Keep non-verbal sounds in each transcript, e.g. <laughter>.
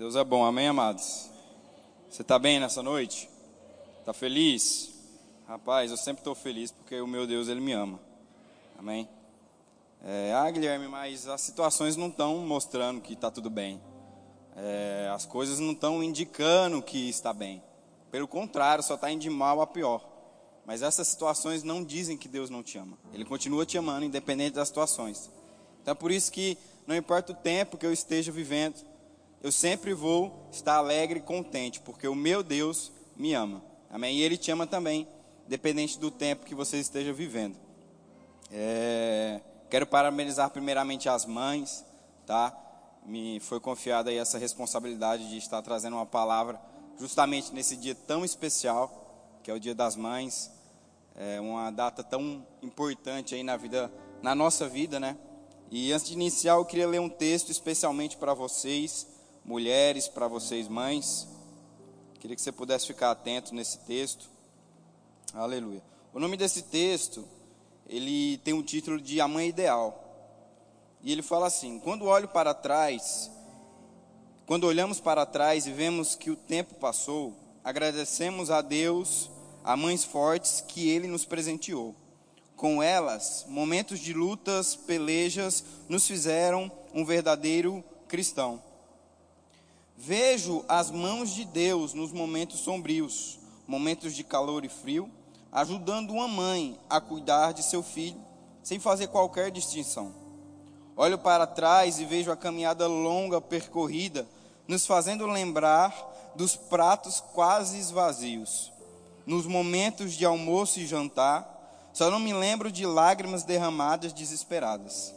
Deus é bom, amém, amados? Você está bem nessa noite? Está feliz? Rapaz, eu sempre estou feliz porque o meu Deus, Ele me ama. Amém? É, ah, Guilherme, mas as situações não estão mostrando que está tudo bem. É, as coisas não estão indicando que está bem. Pelo contrário, só está indo de mal a pior. Mas essas situações não dizem que Deus não te ama. Ele continua te amando, independente das situações. Então é por isso que não importa o tempo que eu esteja vivendo, eu sempre vou estar alegre e contente, porque o meu Deus me ama. Amém? E Ele te ama também, dependente do tempo que você esteja vivendo. É, quero parabenizar primeiramente as mães, tá? Me foi confiada aí essa responsabilidade de estar trazendo uma palavra justamente nesse dia tão especial, que é o Dia das Mães. É uma data tão importante aí na vida, na nossa vida, né? E antes de iniciar, eu queria ler um texto especialmente para vocês, mulheres, para vocês mães. Queria que você pudesse ficar atento nesse texto. Aleluia. O nome desse texto, ele tem o título de A Mãe Ideal. E ele fala assim: Quando olho para trás, quando olhamos para trás e vemos que o tempo passou, agradecemos a Deus, a mães fortes que ele nos presenteou. Com elas, momentos de lutas, pelejas, nos fizeram um verdadeiro cristão. Vejo as mãos de Deus nos momentos sombrios, momentos de calor e frio, ajudando uma mãe a cuidar de seu filho, sem fazer qualquer distinção. Olho para trás e vejo a caminhada longa percorrida, nos fazendo lembrar dos pratos quase vazios, nos momentos de almoço e jantar, só não me lembro de lágrimas derramadas desesperadas.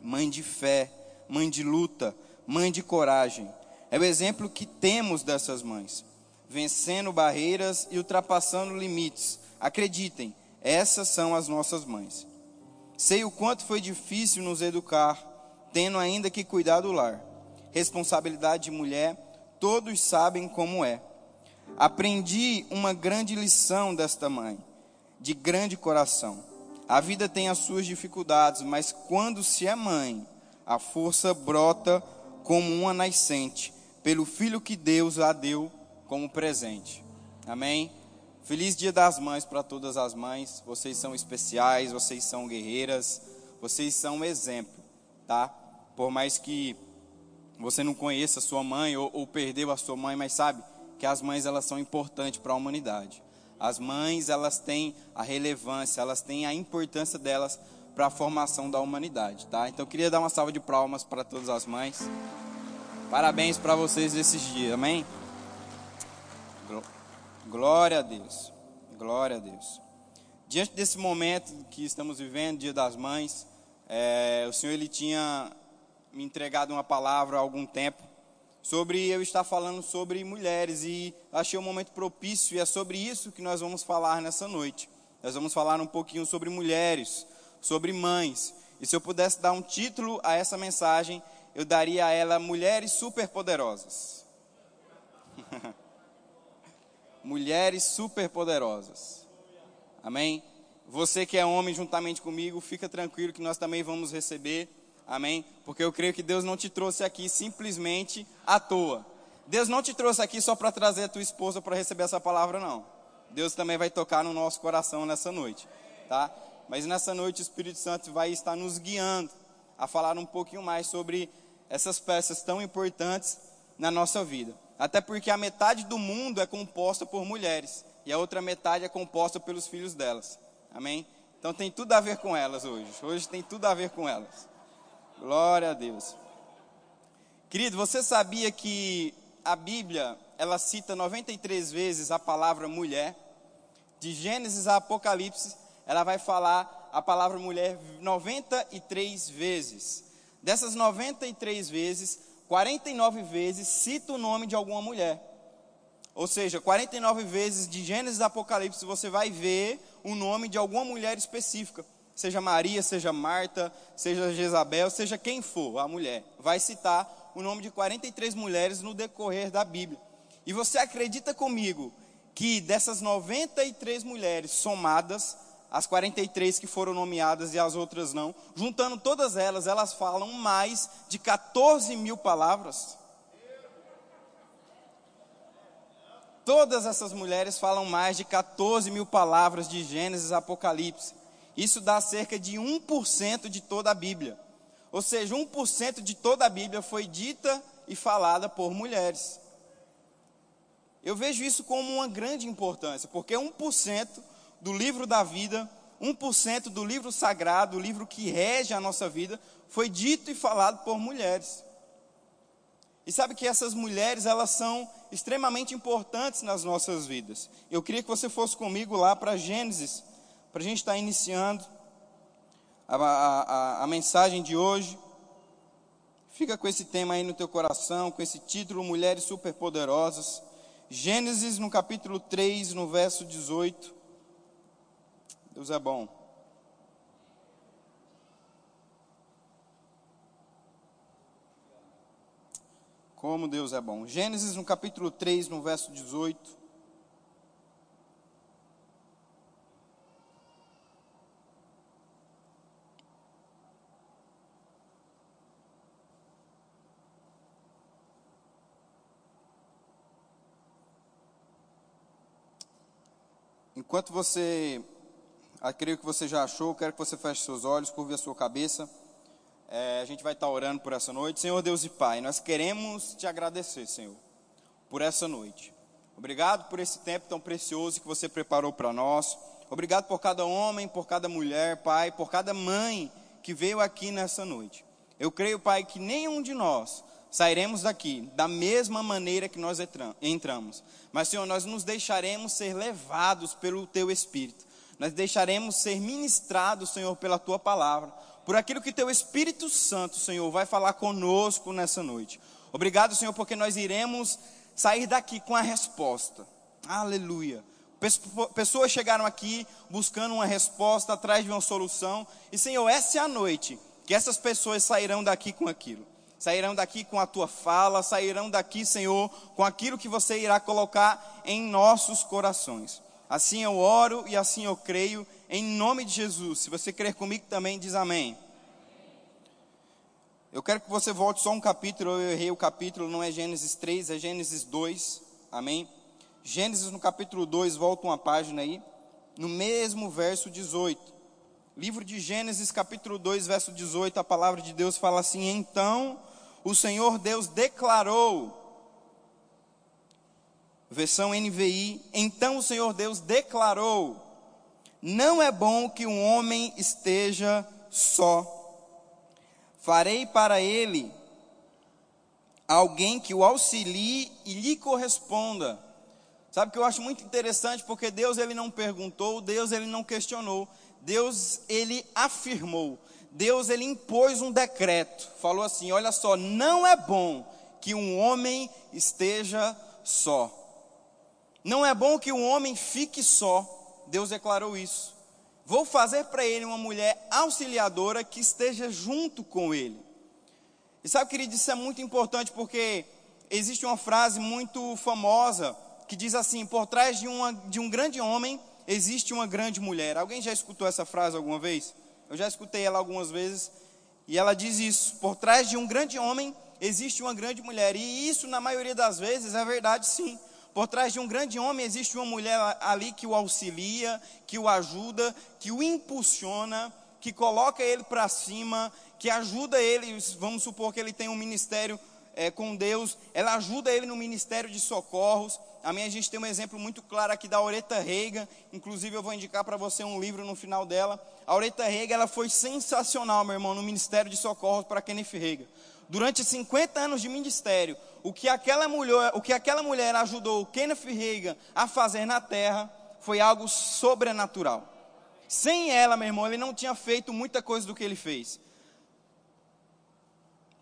Mãe de fé, mãe de luta, mãe de coragem. É o exemplo que temos dessas mães, vencendo barreiras e ultrapassando limites. Acreditem, essas são as nossas mães. Sei o quanto foi difícil nos educar, tendo ainda que cuidar do lar. Responsabilidade de mulher, todos sabem como é. Aprendi uma grande lição desta mãe de grande coração. A vida tem as suas dificuldades, mas quando se é mãe, a força brota como uma nascente, pelo filho que Deus a deu como presente. Amém? Feliz Dia das Mães para todas as mães. Vocês são especiais, vocês são guerreiras, vocês são um exemplo, tá? Por mais que você não conheça a sua mãe ou, ou perdeu a sua mãe, mas sabe que as mães elas são importantes para a humanidade. As mães, elas têm a relevância, elas têm a importância delas para a formação da humanidade, tá? Então eu queria dar uma salva de palmas para todas as mães. Parabéns para vocês esses dias, amém? Glória a Deus. Glória a Deus. Diante desse momento que estamos vivendo, Dia das Mães, é, o Senhor ele tinha me entregado uma palavra há algum tempo sobre eu estar falando sobre mulheres e achei um momento propício e é sobre isso que nós vamos falar nessa noite. Nós vamos falar um pouquinho sobre mulheres, sobre mães. E se eu pudesse dar um título a essa mensagem, eu daria a ela Mulheres Superpoderosas. <laughs> mulheres Superpoderosas. Amém? Você que é homem juntamente comigo, fica tranquilo que nós também vamos receber Amém? Porque eu creio que Deus não te trouxe aqui simplesmente à toa. Deus não te trouxe aqui só para trazer a tua esposa para receber essa palavra, não. Deus também vai tocar no nosso coração nessa noite, tá? Mas nessa noite o Espírito Santo vai estar nos guiando a falar um pouquinho mais sobre essas peças tão importantes na nossa vida. Até porque a metade do mundo é composta por mulheres e a outra metade é composta pelos filhos delas. Amém? Então tem tudo a ver com elas hoje. Hoje tem tudo a ver com elas. Glória a Deus. Querido, você sabia que a Bíblia, ela cita 93 vezes a palavra mulher? De Gênesis a Apocalipse, ela vai falar a palavra mulher 93 vezes. Dessas 93 vezes, 49 vezes cita o nome de alguma mulher. Ou seja, 49 vezes de Gênesis a Apocalipse você vai ver o nome de alguma mulher específica seja Maria, seja Marta, seja Jezabel, seja quem for, a mulher, vai citar o nome de 43 mulheres no decorrer da Bíblia. E você acredita comigo que dessas 93 mulheres somadas, as 43 que foram nomeadas e as outras não, juntando todas elas, elas falam mais de 14 mil palavras? Todas essas mulheres falam mais de 14 mil palavras de Gênesis Apocalipse. Isso dá cerca de 1% de toda a Bíblia. Ou seja, 1% de toda a Bíblia foi dita e falada por mulheres. Eu vejo isso como uma grande importância, porque 1% do livro da vida, 1% do livro sagrado, o livro que rege a nossa vida, foi dito e falado por mulheres. E sabe que essas mulheres, elas são extremamente importantes nas nossas vidas. Eu queria que você fosse comigo lá para Gênesis, para a gente estar iniciando a, a, a mensagem de hoje. Fica com esse tema aí no teu coração, com esse título Mulheres Superpoderosas. Gênesis no capítulo 3, no verso 18. Deus é bom. Como Deus é bom. Gênesis no capítulo 3, no verso 18. Enquanto você, creio que você já achou, quero que você feche seus olhos, curve a sua cabeça. É, a gente vai estar orando por essa noite. Senhor Deus e Pai, nós queremos te agradecer, Senhor, por essa noite. Obrigado por esse tempo tão precioso que você preparou para nós. Obrigado por cada homem, por cada mulher, Pai, por cada mãe que veio aqui nessa noite. Eu creio, Pai, que nenhum de nós sairemos daqui da mesma maneira que nós entramos. Mas, Senhor, nós nos deixaremos ser levados pelo Teu Espírito. Nós deixaremos ser ministrados, Senhor, pela Tua palavra, por aquilo que Teu Espírito Santo, Senhor, vai falar conosco nessa noite. Obrigado, Senhor, porque nós iremos sair daqui com a resposta. Aleluia. Pessoas chegaram aqui buscando uma resposta, atrás de uma solução. E, Senhor, essa é a noite que essas pessoas sairão daqui com aquilo sairão daqui com a tua fala, sairão daqui, Senhor, com aquilo que você irá colocar em nossos corações. Assim eu oro e assim eu creio, em nome de Jesus. Se você crer comigo também, diz amém. Eu quero que você volte só um capítulo, eu errei o capítulo, não é Gênesis 3, é Gênesis 2, amém? Gênesis no capítulo 2, volta uma página aí, no mesmo verso 18. Livro de Gênesis, capítulo 2, verso 18, a palavra de Deus fala assim: Então o Senhor Deus declarou, versão NVI, então o Senhor Deus declarou: Não é bom que um homem esteja só. Farei para ele alguém que o auxilie e lhe corresponda. Sabe que eu acho muito interessante porque Deus ele não perguntou, Deus ele não questionou, Deus ele afirmou. Deus ele impôs um decreto, falou assim: olha só, não é bom que um homem esteja só. Não é bom que um homem fique só. Deus declarou isso. Vou fazer para ele uma mulher auxiliadora que esteja junto com ele. E sabe, querido, isso é muito importante porque existe uma frase muito famosa que diz assim: por trás de, uma, de um grande homem existe uma grande mulher. Alguém já escutou essa frase alguma vez? Eu já escutei ela algumas vezes. E ela diz isso: por trás de um grande homem existe uma grande mulher. E isso, na maioria das vezes, é verdade sim. Por trás de um grande homem existe uma mulher ali que o auxilia, que o ajuda, que o impulsiona, que coloca ele para cima, que ajuda ele. Vamos supor que ele tem um ministério é, com Deus, ela ajuda ele no ministério de socorros. A minha gente tem um exemplo muito claro aqui da Aureta Reiga, inclusive eu vou indicar para você um livro no final dela. A Aureta Reiga, ela foi sensacional, meu irmão, no Ministério de Socorro para Kenneth Reiga. Durante 50 anos de ministério, o que aquela mulher, o que aquela mulher ajudou Kenneth Reiga a fazer na terra foi algo sobrenatural. Sem ela, meu irmão, ele não tinha feito muita coisa do que ele fez.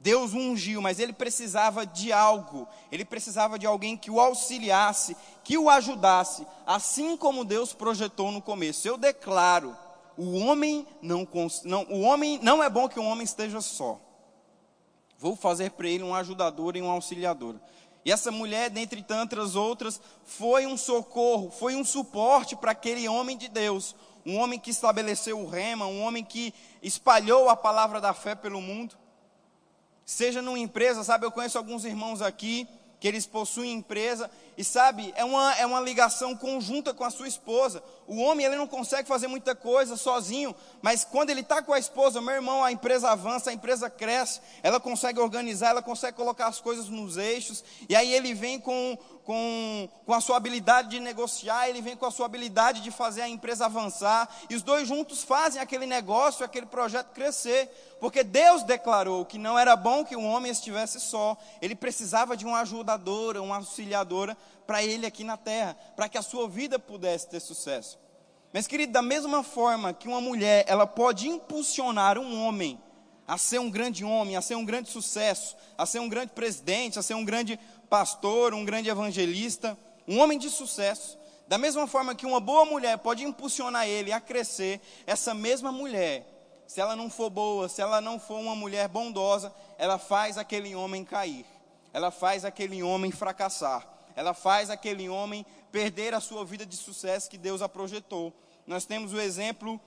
Deus ungiu, mas ele precisava de algo, ele precisava de alguém que o auxiliasse, que o ajudasse, assim como Deus projetou no começo. Eu declaro, o homem não, não, o homem não é bom que um homem esteja só. Vou fazer para ele um ajudador e um auxiliador. E essa mulher, dentre tantas outras, foi um socorro, foi um suporte para aquele homem de Deus, um homem que estabeleceu o rema, um homem que espalhou a palavra da fé pelo mundo seja numa empresa, sabe? Eu conheço alguns irmãos aqui que eles possuem empresa, E sabe, é uma, é uma ligação conjunta com a sua esposa. O homem ele não consegue fazer muita coisa sozinho, mas quando ele está com a esposa, meu irmão, a empresa avança, a empresa cresce, ela consegue organizar, ela consegue colocar as coisas nos eixos, e aí ele vem com, com, com a sua habilidade de negociar, ele vem com a sua habilidade de fazer a empresa avançar, e os dois juntos fazem aquele negócio, aquele projeto crescer, porque Deus declarou que não era bom que um homem estivesse só, ele precisava de uma ajudadora, uma auxiliadora para ele aqui na terra, para que a sua vida pudesse ter sucesso. Mas, querido, da mesma forma que uma mulher, ela pode impulsionar um homem a ser um grande homem, a ser um grande sucesso, a ser um grande presidente, a ser um grande pastor, um grande evangelista, um homem de sucesso. Da mesma forma que uma boa mulher pode impulsionar ele a crescer, essa mesma mulher, se ela não for boa, se ela não for uma mulher bondosa, ela faz aquele homem cair, ela faz aquele homem fracassar ela faz aquele homem perder a sua vida de sucesso que Deus a projetou. Nós temos o exemplo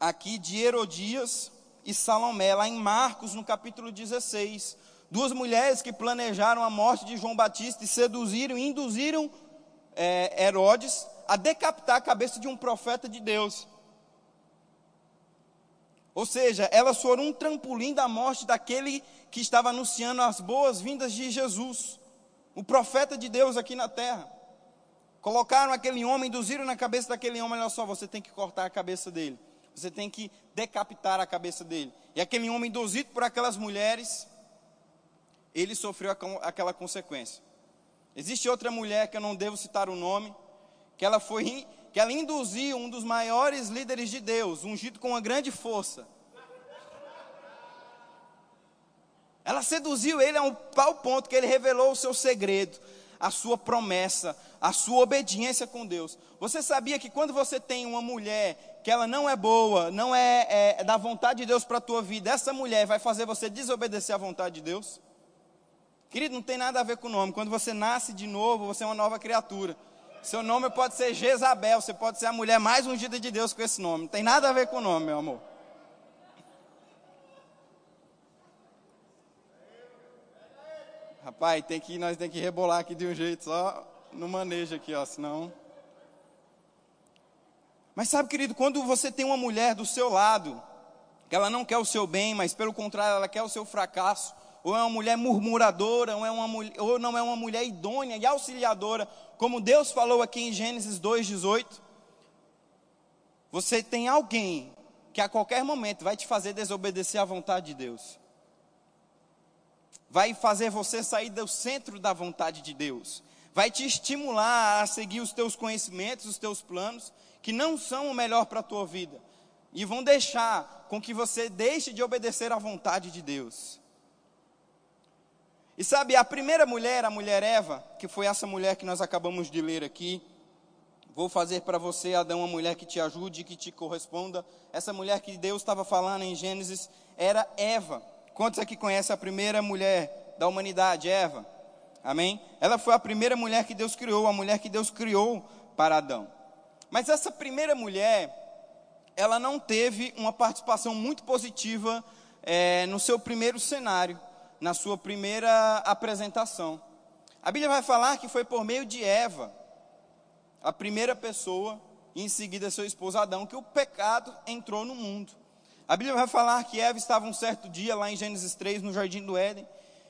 aqui de Herodias e Salomé, lá em Marcos, no capítulo 16. Duas mulheres que planejaram a morte de João Batista e seduziram e induziram é, Herodes a decapitar a cabeça de um profeta de Deus. Ou seja, elas foram um trampolim da morte daquele que estava anunciando as boas-vindas de Jesus o profeta de Deus aqui na terra. Colocaram aquele homem, induziram na cabeça daquele homem: olha só, você tem que cortar a cabeça dele, você tem que decapitar a cabeça dele. E aquele homem, induzido por aquelas mulheres, ele sofreu aquela consequência. Existe outra mulher que eu não devo citar o nome, que ela foi, que ela induziu um dos maiores líderes de Deus, ungido com uma grande força, Ela seduziu ele ao tal ponto que ele revelou o seu segredo, a sua promessa, a sua obediência com Deus. Você sabia que quando você tem uma mulher que ela não é boa, não é, é, é da vontade de Deus para a tua vida, essa mulher vai fazer você desobedecer à vontade de Deus? Querido, não tem nada a ver com o nome. Quando você nasce de novo, você é uma nova criatura. Seu nome pode ser Jezabel, você pode ser a mulher mais ungida de Deus com esse nome. Não tem nada a ver com o nome, meu amor. Rapaz, tem que, nós tem que rebolar aqui de um jeito só no manejo aqui, ó, senão. Mas sabe, querido, quando você tem uma mulher do seu lado, que ela não quer o seu bem, mas pelo contrário, ela quer o seu fracasso, ou é uma mulher murmuradora, ou, é uma, ou não é uma mulher idônea e auxiliadora, como Deus falou aqui em Gênesis 2,18, você tem alguém que a qualquer momento vai te fazer desobedecer à vontade de Deus. Vai fazer você sair do centro da vontade de Deus, vai te estimular a seguir os teus conhecimentos, os teus planos, que não são o melhor para a tua vida, e vão deixar com que você deixe de obedecer à vontade de Deus. E sabe, a primeira mulher, a mulher Eva, que foi essa mulher que nós acabamos de ler aqui, vou fazer para você, Adão, uma mulher que te ajude, que te corresponda. Essa mulher que Deus estava falando em Gênesis era Eva. Quantos aqui conhecem a primeira mulher da humanidade, Eva? Amém? Ela foi a primeira mulher que Deus criou, a mulher que Deus criou para Adão. Mas essa primeira mulher, ela não teve uma participação muito positiva é, no seu primeiro cenário, na sua primeira apresentação. A Bíblia vai falar que foi por meio de Eva, a primeira pessoa, e em seguida seu esposo Adão, que o pecado entrou no mundo. A Bíblia vai falar que Eva estava um certo dia lá em Gênesis 3, no jardim do Éden,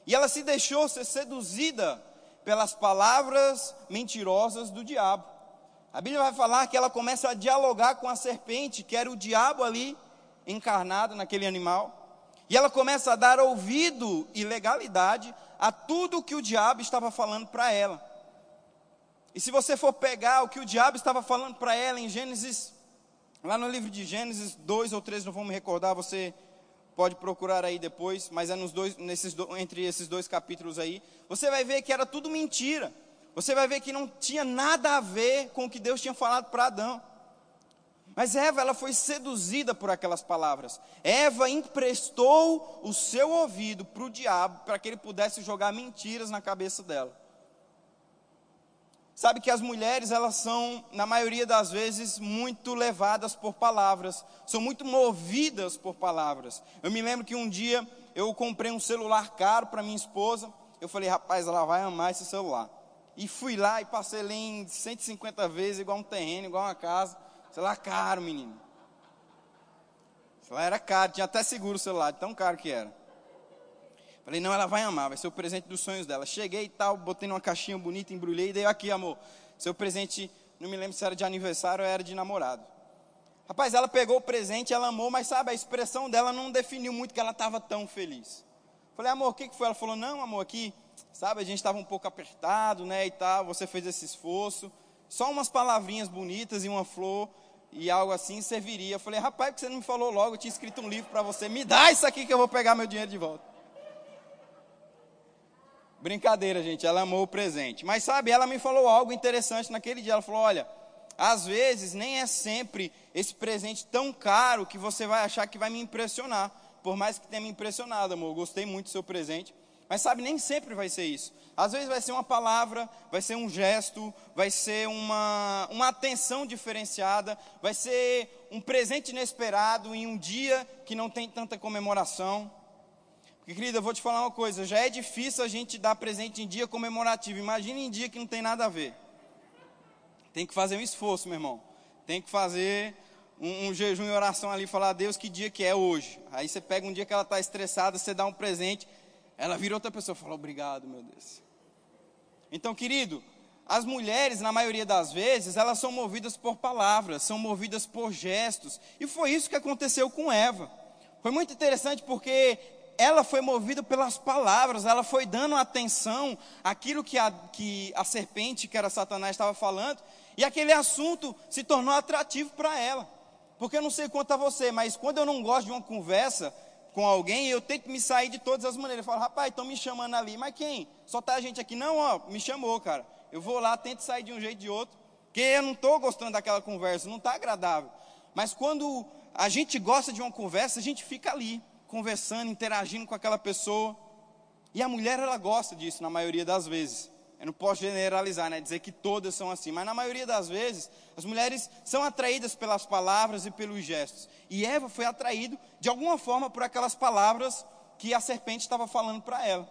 e ela se deixou ser seduzida pelas palavras mentirosas do diabo. A Bíblia vai falar que ela começa a dialogar com a serpente, que era o diabo ali encarnado naquele animal, e ela começa a dar ouvido e legalidade a tudo que o diabo estava falando para ela. E se você for pegar o que o diabo estava falando para ela em Gênesis Lá no livro de Gênesis 2 ou 3, não vou me recordar, você pode procurar aí depois, mas é nos dois, nesses, entre esses dois capítulos aí, você vai ver que era tudo mentira. Você vai ver que não tinha nada a ver com o que Deus tinha falado para Adão. Mas Eva, ela foi seduzida por aquelas palavras. Eva emprestou o seu ouvido para o diabo, para que ele pudesse jogar mentiras na cabeça dela. Sabe que as mulheres, elas são, na maioria das vezes, muito levadas por palavras, são muito movidas por palavras. Eu me lembro que um dia eu comprei um celular caro para minha esposa. Eu falei, rapaz, ela vai amar esse celular. E fui lá e passei em 150 vezes, igual um terreno, igual uma casa. Celular caro, menino. Celular era caro, tinha até seguro o celular, tão caro que era. Falei, não, ela vai amar, vai ser o presente dos sonhos dela. Cheguei e tal, botei numa caixinha bonita, embrulhei e dei aqui, amor. Seu presente, não me lembro se era de aniversário ou era de namorado. Rapaz, ela pegou o presente, ela amou, mas sabe, a expressão dela não definiu muito que ela estava tão feliz. Falei, amor, o que, que foi? Ela falou, não, amor, aqui, sabe, a gente estava um pouco apertado, né, e tal, você fez esse esforço. Só umas palavrinhas bonitas e uma flor e algo assim serviria. Eu falei, rapaz, por que você não me falou logo? Eu tinha escrito um livro para você, me dá isso aqui que eu vou pegar meu dinheiro de volta. Brincadeira, gente, ela amou o presente. Mas sabe, ela me falou algo interessante naquele dia. Ela falou: olha, às vezes nem é sempre esse presente tão caro que você vai achar que vai me impressionar. Por mais que tenha me impressionado, amor, gostei muito do seu presente. Mas sabe, nem sempre vai ser isso. Às vezes vai ser uma palavra, vai ser um gesto, vai ser uma, uma atenção diferenciada, vai ser um presente inesperado em um dia que não tem tanta comemoração. Porque, querida, eu vou te falar uma coisa: já é difícil a gente dar presente em dia comemorativo. Imagine em dia que não tem nada a ver. Tem que fazer um esforço, meu irmão. Tem que fazer um, um jejum e oração ali, falar a Deus que dia que é hoje. Aí você pega um dia que ela está estressada, você dá um presente, ela vira outra pessoa e fala: Obrigado, meu Deus. Então, querido, as mulheres, na maioria das vezes, elas são movidas por palavras, são movidas por gestos. E foi isso que aconteceu com Eva. Foi muito interessante porque ela foi movida pelas palavras, ela foi dando atenção àquilo que a, que a serpente, que era Satanás, estava falando, e aquele assunto se tornou atrativo para ela. Porque eu não sei quanto a você, mas quando eu não gosto de uma conversa com alguém, eu tento me sair de todas as maneiras. Eu falo, rapaz, estão me chamando ali, mas quem? Só tá a gente aqui? Não, ó, me chamou, cara. Eu vou lá, tento sair de um jeito de outro, porque eu não estou gostando daquela conversa, não está agradável. Mas quando a gente gosta de uma conversa, a gente fica ali conversando, interagindo com aquela pessoa. E a mulher, ela gosta disso na maioria das vezes. Eu não posso generalizar, né? Dizer que todas são assim, mas na maioria das vezes, as mulheres são atraídas pelas palavras e pelos gestos. E Eva foi atraída, de alguma forma, por aquelas palavras que a serpente estava falando para ela.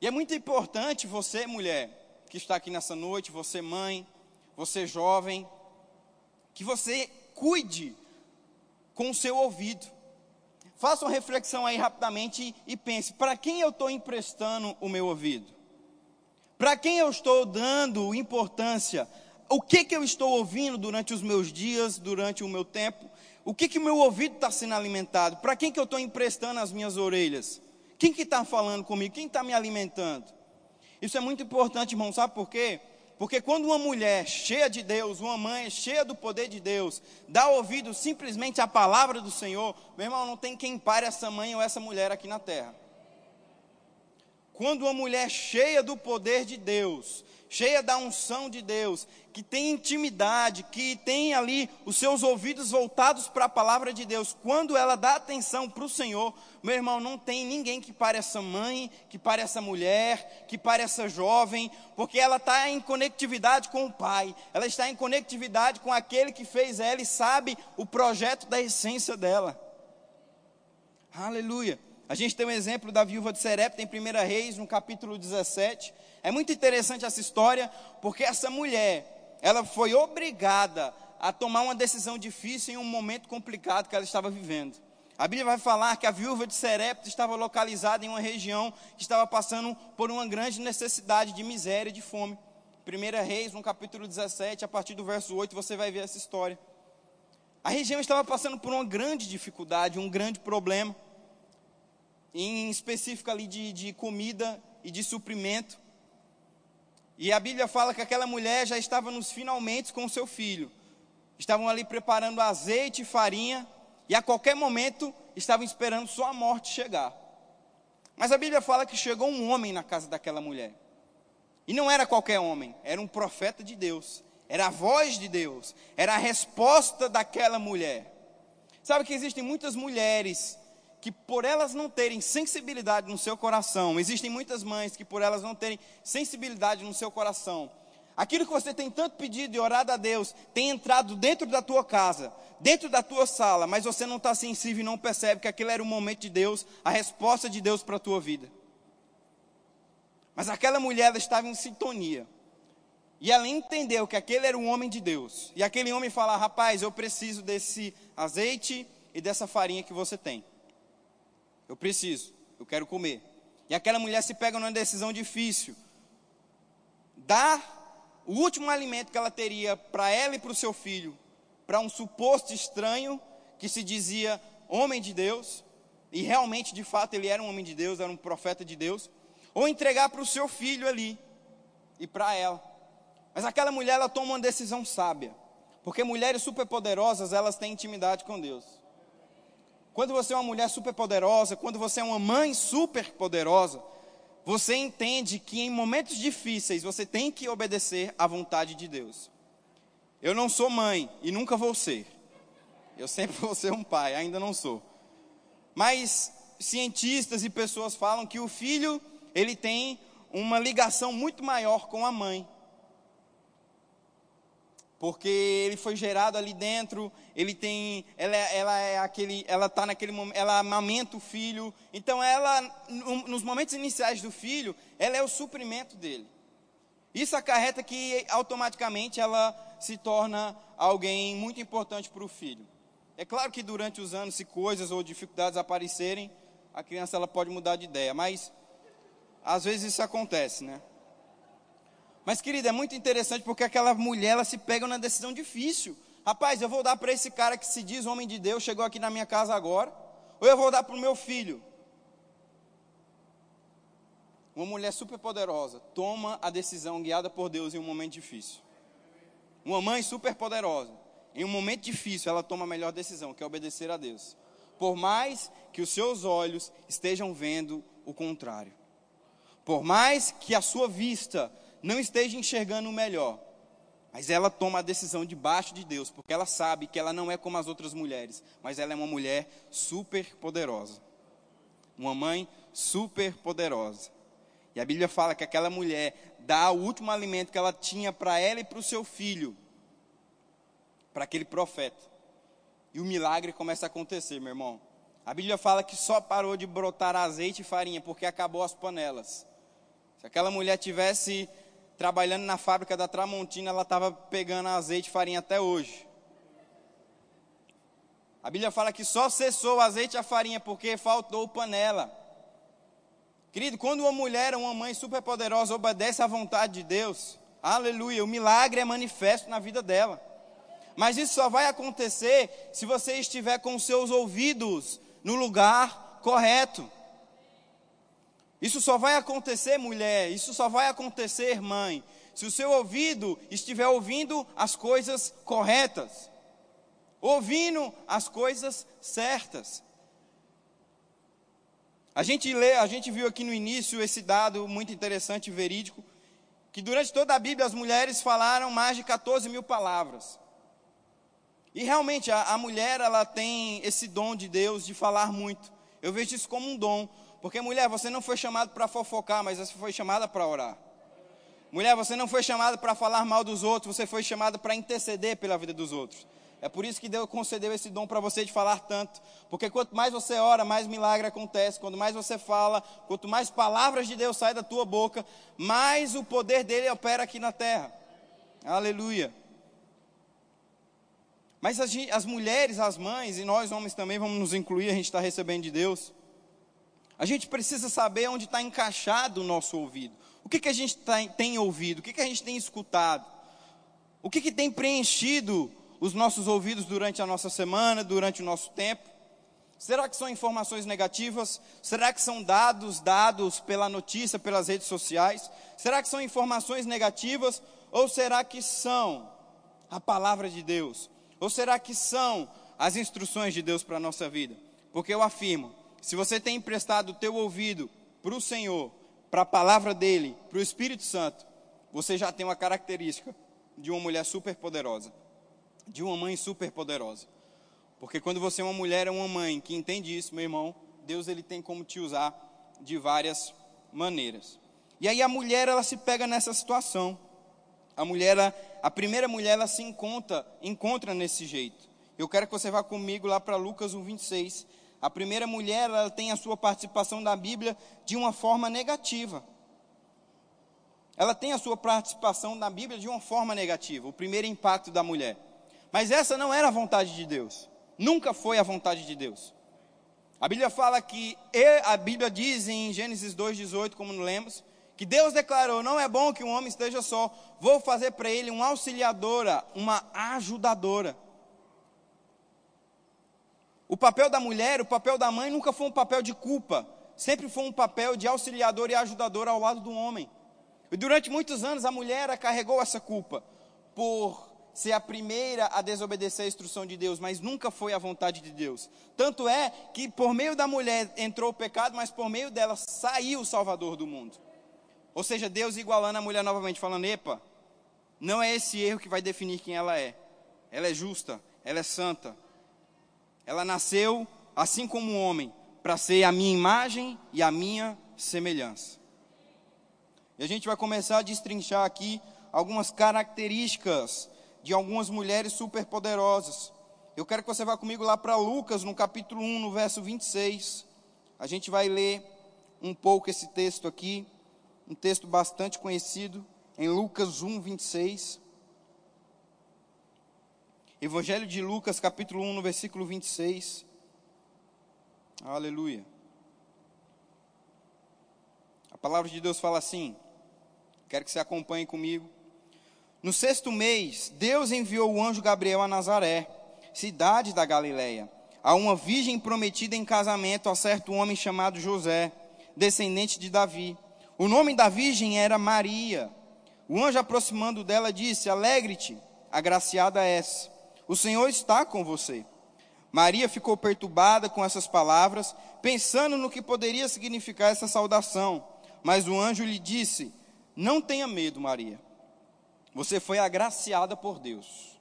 E é muito importante você, mulher, que está aqui nessa noite, você, mãe, você, jovem, que você cuide com o seu ouvido. Faça uma reflexão aí rapidamente e pense: para quem eu estou emprestando o meu ouvido? Para quem eu estou dando importância? O que, que eu estou ouvindo durante os meus dias, durante o meu tempo? O que que o meu ouvido está sendo alimentado? Para quem que eu estou emprestando as minhas orelhas? Quem que está falando comigo? Quem está me alimentando? Isso é muito importante, irmão, sabe por quê? Porque quando uma mulher cheia de Deus, uma mãe cheia do poder de Deus, dá ouvido simplesmente à palavra do Senhor, meu irmão, não tem quem pare essa mãe ou essa mulher aqui na terra. Quando uma mulher cheia do poder de Deus, cheia da unção de Deus, que tem intimidade, que tem ali os seus ouvidos voltados para a palavra de Deus, quando ela dá atenção para o Senhor, meu irmão, não tem ninguém que pare essa mãe, que pare essa mulher, que pare essa jovem, porque ela está em conectividade com o Pai, ela está em conectividade com aquele que fez ela e sabe o projeto da essência dela. Aleluia. A gente tem um exemplo da viúva de Serepta em 1 Reis, no capítulo 17. É muito interessante essa história, porque essa mulher, ela foi obrigada a tomar uma decisão difícil em um momento complicado que ela estava vivendo. A Bíblia vai falar que a viúva de Serepta estava localizada em uma região que estava passando por uma grande necessidade de miséria e de fome. 1 Reis, no capítulo 17, a partir do verso 8, você vai ver essa história. A região estava passando por uma grande dificuldade, um grande problema em específico ali de, de comida e de suprimento. E a Bíblia fala que aquela mulher já estava nos finalmente com o seu filho. Estavam ali preparando azeite e farinha, e a qualquer momento estavam esperando sua morte chegar. Mas a Bíblia fala que chegou um homem na casa daquela mulher. E não era qualquer homem, era um profeta de Deus. Era a voz de Deus, era a resposta daquela mulher. Sabe que existem muitas mulheres que por elas não terem sensibilidade no seu coração, existem muitas mães que por elas não terem sensibilidade no seu coração, aquilo que você tem tanto pedido e orado a Deus, tem entrado dentro da tua casa, dentro da tua sala, mas você não está sensível e não percebe que aquilo era o momento de Deus, a resposta de Deus para a tua vida. Mas aquela mulher ela estava em sintonia. E ela entendeu que aquele era um homem de Deus. E aquele homem fala: Rapaz, eu preciso desse azeite e dessa farinha que você tem. Eu preciso, eu quero comer. E aquela mulher se pega numa decisão difícil. Dar o último alimento que ela teria para ela e para o seu filho, para um suposto estranho que se dizia homem de Deus, e realmente, de fato, ele era um homem de Deus, era um profeta de Deus, ou entregar para o seu filho ali e para ela. Mas aquela mulher, ela toma uma decisão sábia, porque mulheres superpoderosas, elas têm intimidade com Deus. Quando você é uma mulher superpoderosa, quando você é uma mãe superpoderosa, você entende que em momentos difíceis você tem que obedecer à vontade de Deus. Eu não sou mãe e nunca vou ser. Eu sempre vou ser um pai, ainda não sou. Mas cientistas e pessoas falam que o filho, ele tem uma ligação muito maior com a mãe porque ele foi gerado ali dentro, ele tem, ela, ela é aquele, ela está naquele momento, ela amamenta o filho, então ela, nos momentos iniciais do filho, ela é o suprimento dele. Isso acarreta que automaticamente ela se torna alguém muito importante para o filho. É claro que durante os anos, se coisas ou dificuldades aparecerem, a criança ela pode mudar de ideia, mas às vezes isso acontece, né? Mas, querida, é muito interessante porque aquela mulher, ela se pega numa decisão difícil. Rapaz, eu vou dar para esse cara que se diz homem de Deus, chegou aqui na minha casa agora, ou eu vou dar para o meu filho. Uma mulher super poderosa toma a decisão guiada por Deus em um momento difícil. Uma mãe super poderosa, em um momento difícil, ela toma a melhor decisão, que é obedecer a Deus. Por mais que os seus olhos estejam vendo o contrário. Por mais que a sua vista não esteja enxergando o melhor, mas ela toma a decisão debaixo de Deus, porque ela sabe que ela não é como as outras mulheres, mas ela é uma mulher super poderosa. Uma mãe super poderosa. E a Bíblia fala que aquela mulher dá o último alimento que ela tinha para ela e para o seu filho, para aquele profeta. E o milagre começa a acontecer, meu irmão. A Bíblia fala que só parou de brotar azeite e farinha porque acabou as panelas. Se aquela mulher tivesse trabalhando na fábrica da Tramontina, ela estava pegando azeite e farinha até hoje. A Bíblia fala que só cessou o azeite e a farinha porque faltou panela. Querido, quando uma mulher, uma mãe super poderosa obedece à vontade de Deus, aleluia, o milagre é manifesto na vida dela. Mas isso só vai acontecer se você estiver com seus ouvidos no lugar correto. Isso só vai acontecer, mulher, isso só vai acontecer, mãe, se o seu ouvido estiver ouvindo as coisas corretas, ouvindo as coisas certas. A gente lê, a gente viu aqui no início esse dado muito interessante e verídico, que durante toda a Bíblia as mulheres falaram mais de 14 mil palavras. E realmente a, a mulher ela tem esse dom de Deus de falar muito. Eu vejo isso como um dom, porque, mulher, você não foi chamada para fofocar, mas você foi chamada para orar. Mulher, você não foi chamada para falar mal dos outros, você foi chamada para interceder pela vida dos outros. É por isso que Deus concedeu esse dom para você de falar tanto. Porque quanto mais você ora, mais milagre acontece. Quanto mais você fala, quanto mais palavras de Deus saem da tua boca, mais o poder dele opera aqui na terra. Aleluia. Mas as, as mulheres, as mães, e nós homens também vamos nos incluir, a gente está recebendo de Deus. A gente precisa saber onde está encaixado o nosso ouvido. O que, que a gente tá, tem ouvido? O que, que a gente tem escutado? O que, que tem preenchido os nossos ouvidos durante a nossa semana, durante o nosso tempo? Será que são informações negativas? Será que são dados dados pela notícia, pelas redes sociais? Será que são informações negativas? Ou será que são a palavra de Deus? Ou será que são as instruções de Deus para a nossa vida? Porque eu afirmo se você tem emprestado o teu ouvido para o Senhor, para a palavra dele, para o Espírito Santo, você já tem uma característica de uma mulher super poderosa, de uma mãe super poderosa. Porque quando você é uma mulher, é uma mãe que entende isso, meu irmão, Deus ele tem como te usar de várias maneiras. E aí a mulher ela se pega nessa situação. A mulher, a primeira mulher ela se encontra, encontra nesse jeito. Eu quero que você vá comigo lá para Lucas 1:26 a primeira mulher ela tem a sua participação na Bíblia de uma forma negativa. ela tem a sua participação na Bíblia de uma forma negativa, o primeiro impacto da mulher. Mas essa não era a vontade de Deus. Nunca foi a vontade de Deus. A Bíblia fala que, a Bíblia diz em Gênesis 2,18, como lemos, que Deus declarou: não é bom que um homem esteja só, vou fazer para ele uma auxiliadora, uma ajudadora. O papel da mulher, o papel da mãe nunca foi um papel de culpa, sempre foi um papel de auxiliador e ajudador ao lado do homem. E durante muitos anos a mulher carregou essa culpa por ser a primeira a desobedecer a instrução de Deus, mas nunca foi a vontade de Deus. Tanto é que por meio da mulher entrou o pecado, mas por meio dela saiu o Salvador do mundo. Ou seja, Deus igualando a mulher novamente, falando: epa, não é esse erro que vai definir quem ela é. Ela é justa, ela é santa. Ela nasceu, assim como um homem, para ser a minha imagem e a minha semelhança. E a gente vai começar a destrinchar aqui algumas características de algumas mulheres superpoderosas. Eu quero que você vá comigo lá para Lucas, no capítulo 1, no verso 26. A gente vai ler um pouco esse texto aqui, um texto bastante conhecido, em Lucas 1, 26. Evangelho de Lucas, capítulo 1, no versículo 26. Aleluia. A palavra de Deus fala assim: Quero que você acompanhe comigo. No sexto mês, Deus enviou o anjo Gabriel a Nazaré, cidade da Galileia, a uma virgem prometida em casamento a certo homem chamado José, descendente de Davi. O nome da virgem era Maria. O anjo, aproximando dela, disse: Alegre-te, agraciada és, o Senhor está com você. Maria ficou perturbada com essas palavras, pensando no que poderia significar essa saudação. Mas o anjo lhe disse: não tenha medo, Maria. Você foi agraciada por Deus.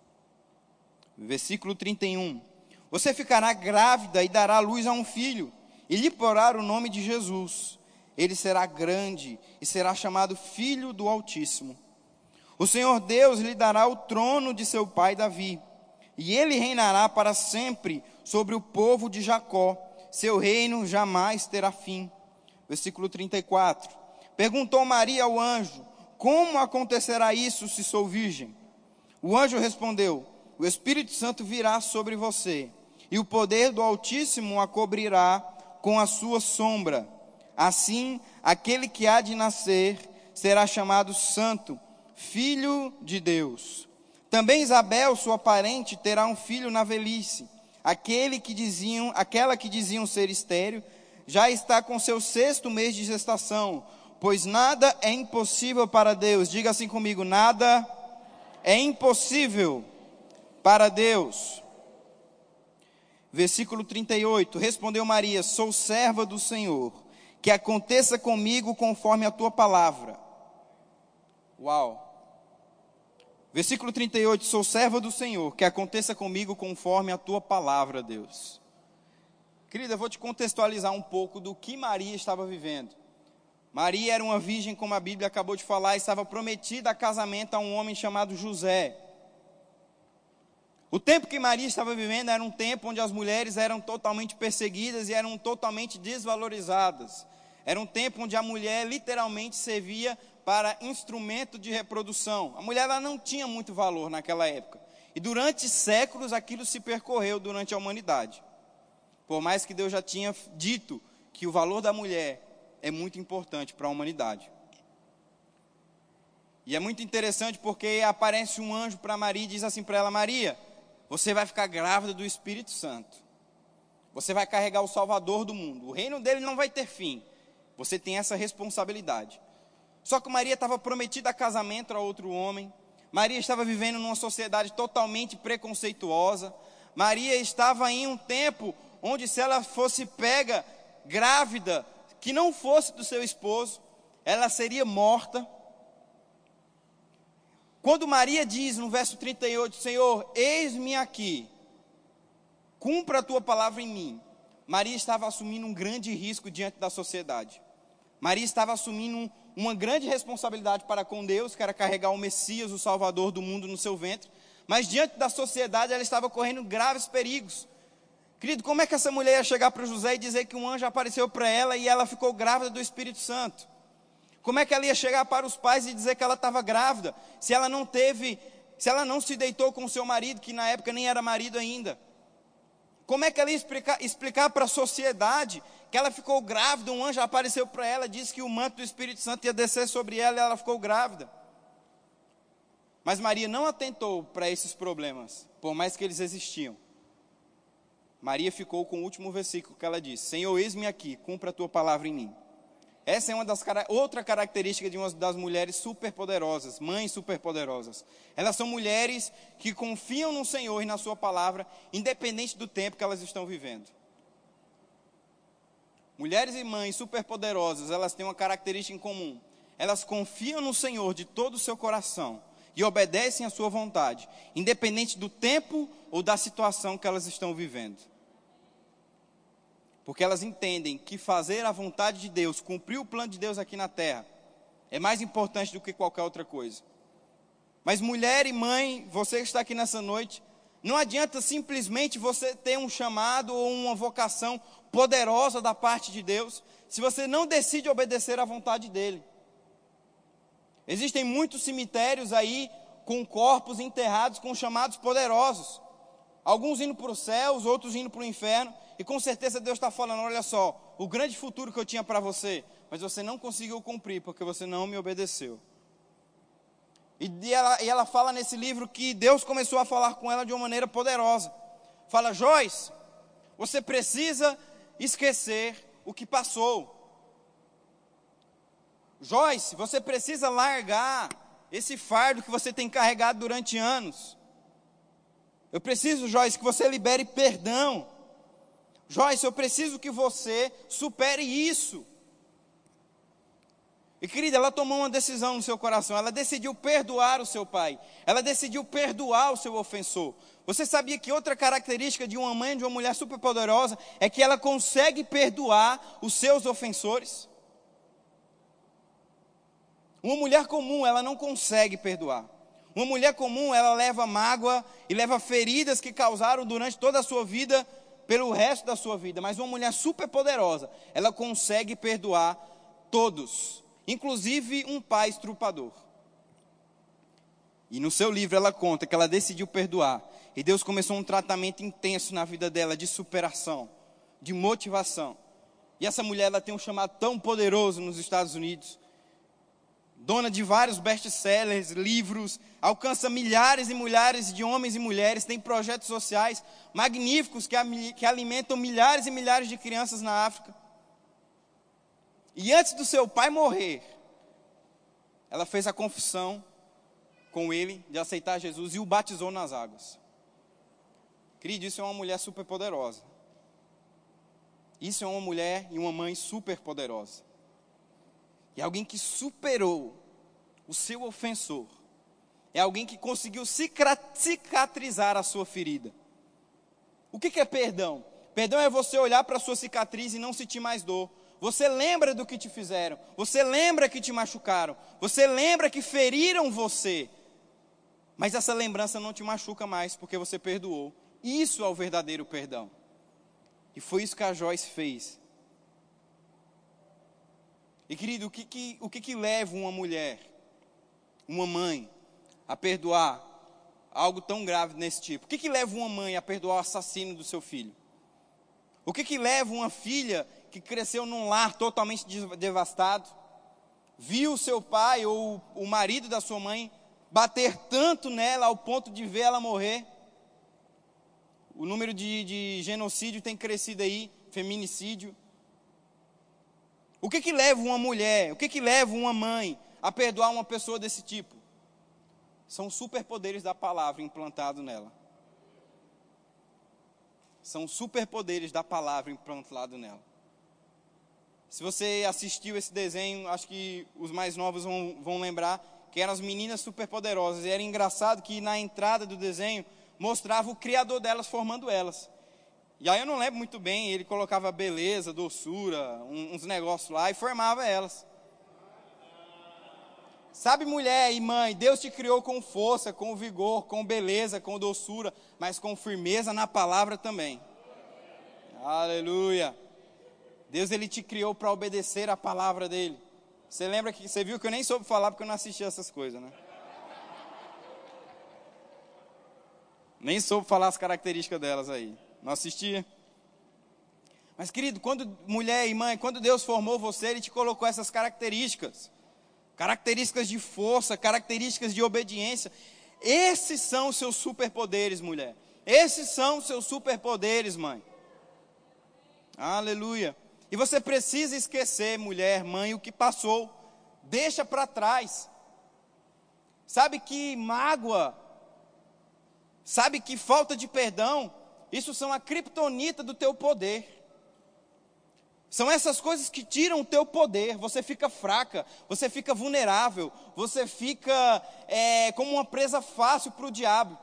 Versículo 31. Você ficará grávida e dará luz a um filho, e lhe porá o nome de Jesus. Ele será grande e será chamado Filho do Altíssimo. O Senhor Deus lhe dará o trono de seu pai Davi, e ele reinará para sempre sobre o povo de Jacó. Seu reino jamais terá fim. Versículo 34. Perguntou Maria ao anjo: Como acontecerá isso se sou virgem? O anjo respondeu: O Espírito Santo virá sobre você, e o poder do Altíssimo a cobrirá com a sua sombra. Assim, aquele que há de nascer será chamado Santo, Filho de Deus. Também Isabel, sua parente, terá um filho na velhice. Aquele que diziam, aquela que diziam ser estéril, já está com seu sexto mês de gestação, pois nada é impossível para Deus. Diga assim comigo: nada é impossível para Deus. Versículo 38: Respondeu Maria: Sou serva do Senhor, que aconteça comigo conforme a tua palavra. Uau! Versículo 38: Sou serva do Senhor, que aconteça comigo conforme a tua palavra, Deus. Querida, eu vou te contextualizar um pouco do que Maria estava vivendo. Maria era uma virgem, como a Bíblia acabou de falar, e estava prometida a casamento a um homem chamado José. O tempo que Maria estava vivendo era um tempo onde as mulheres eram totalmente perseguidas e eram totalmente desvalorizadas. Era um tempo onde a mulher literalmente servia para instrumento de reprodução. A mulher ela não tinha muito valor naquela época. E durante séculos aquilo se percorreu durante a humanidade. Por mais que Deus já tinha dito que o valor da mulher é muito importante para a humanidade. E é muito interessante porque aparece um anjo para Maria e diz assim para ela: Maria, você vai ficar grávida do Espírito Santo. Você vai carregar o Salvador do mundo. O reino dele não vai ter fim. Você tem essa responsabilidade. Só que Maria estava prometida a casamento a outro homem. Maria estava vivendo numa sociedade totalmente preconceituosa. Maria estava em um tempo onde, se ela fosse pega grávida, que não fosse do seu esposo, ela seria morta. Quando Maria diz no verso 38, Senhor, eis-me aqui, cumpra a tua palavra em mim. Maria estava assumindo um grande risco diante da sociedade. Maria estava assumindo um, uma grande responsabilidade para com Deus, que era carregar o Messias, o Salvador do mundo, no seu ventre. Mas diante da sociedade, ela estava correndo graves perigos. Querido, como é que essa mulher ia chegar para José e dizer que um anjo apareceu para ela e ela ficou grávida do Espírito Santo? Como é que ela ia chegar para os pais e dizer que ela estava grávida, se ela não teve, se ela não se deitou com seu marido, que na época nem era marido ainda? Como é que ela ia explicar, para a sociedade que ela ficou grávida? Um anjo apareceu para ela, disse que o manto do Espírito Santo ia descer sobre ela e ela ficou grávida. Mas Maria não atentou para esses problemas, por mais que eles existiam. Maria ficou com o último versículo que ela disse: Senhor, eis-me aqui, cumpra a tua palavra em mim. Essa é uma das outra característica de uma das mulheres superpoderosas, mães superpoderosas. Elas são mulheres que confiam no Senhor e na sua palavra, independente do tempo que elas estão vivendo. Mulheres e mães superpoderosas, elas têm uma característica em comum. Elas confiam no Senhor de todo o seu coração e obedecem à sua vontade, independente do tempo ou da situação que elas estão vivendo. Porque elas entendem que fazer a vontade de Deus, cumprir o plano de Deus aqui na terra, é mais importante do que qualquer outra coisa. Mas mulher e mãe, você que está aqui nessa noite, não adianta simplesmente você ter um chamado ou uma vocação poderosa da parte de Deus, se você não decide obedecer à vontade dele. Existem muitos cemitérios aí com corpos enterrados com chamados poderosos. Alguns indo para os céus, outros indo para o inferno. E com certeza Deus está falando: olha só, o grande futuro que eu tinha para você, mas você não conseguiu cumprir porque você não me obedeceu. E ela, e ela fala nesse livro que Deus começou a falar com ela de uma maneira poderosa. Fala, Joyce, você precisa esquecer o que passou. Joyce, você precisa largar esse fardo que você tem carregado durante anos. Eu preciso, Joyce, que você libere perdão. Joyce, eu preciso que você supere isso. E querida, ela tomou uma decisão no seu coração. Ela decidiu perdoar o seu pai. Ela decidiu perdoar o seu ofensor. Você sabia que outra característica de uma mãe, de uma mulher superpoderosa, é que ela consegue perdoar os seus ofensores? Uma mulher comum, ela não consegue perdoar. Uma mulher comum, ela leva mágoa e leva feridas que causaram durante toda a sua vida, pelo resto da sua vida. Mas uma mulher super poderosa, ela consegue perdoar todos, inclusive um pai estrupador. E no seu livro ela conta que ela decidiu perdoar. E Deus começou um tratamento intenso na vida dela de superação, de motivação. E essa mulher ela tem um chamado tão poderoso nos Estados Unidos dona de vários best-sellers, livros, alcança milhares e milhares de homens e mulheres, tem projetos sociais magníficos que, que alimentam milhares e milhares de crianças na África. E antes do seu pai morrer, ela fez a confissão com ele de aceitar Jesus e o batizou nas águas. Querido, isso é uma mulher super poderosa. Isso é uma mulher e uma mãe super poderosa. É alguém que superou o seu ofensor. É alguém que conseguiu cicatrizar a sua ferida. O que, é perdão? Perdão é você olhar para a sua cicatriz e não sentir mais dor. Você lembra do que te fizeram. Você lembra que te machucaram. Você lembra que feriram você. Mas essa lembrança não te machuca mais porque você perdoou. Isso é o verdadeiro perdão. E foi isso que a Joyce fez. E querido, o que, que, o que, que leva uma mulher, uma mãe, a perdoar algo tão grave nesse tipo? O que, que leva uma mãe a perdoar o assassino do seu filho? O que, que leva uma filha que cresceu num lar totalmente devastado, viu seu pai ou o marido da sua mãe bater tanto nela ao ponto de ver ela morrer? O número de, de genocídio tem crescido aí, feminicídio. O que que leva uma mulher, o que que leva uma mãe a perdoar uma pessoa desse tipo? São superpoderes da palavra implantados nela. São superpoderes da palavra implantado nela. Se você assistiu esse desenho, acho que os mais novos vão, vão lembrar que eram as meninas superpoderosas. E era engraçado que na entrada do desenho mostrava o criador delas formando elas. E aí eu não lembro muito bem, ele colocava beleza, doçura, uns negócios lá e formava elas. Sabe, mulher e mãe, Deus te criou com força, com vigor, com beleza, com doçura, mas com firmeza na palavra também. Aleluia. Deus ele te criou para obedecer a palavra dele. Você lembra que você viu que eu nem soube falar porque eu não assisti essas coisas, né? Nem soube falar as características delas aí. Não assistia? Mas, querido, quando mulher e mãe, quando Deus formou você, Ele te colocou essas características. Características de força, características de obediência. Esses são os seus superpoderes, mulher. Esses são os seus superpoderes, mãe. Aleluia. E você precisa esquecer, mulher, mãe, o que passou. Deixa para trás. Sabe que mágoa, sabe que falta de perdão, isso são a criptonita do teu poder. São essas coisas que tiram o teu poder. Você fica fraca, você fica vulnerável, você fica é, como uma presa fácil para o diabo.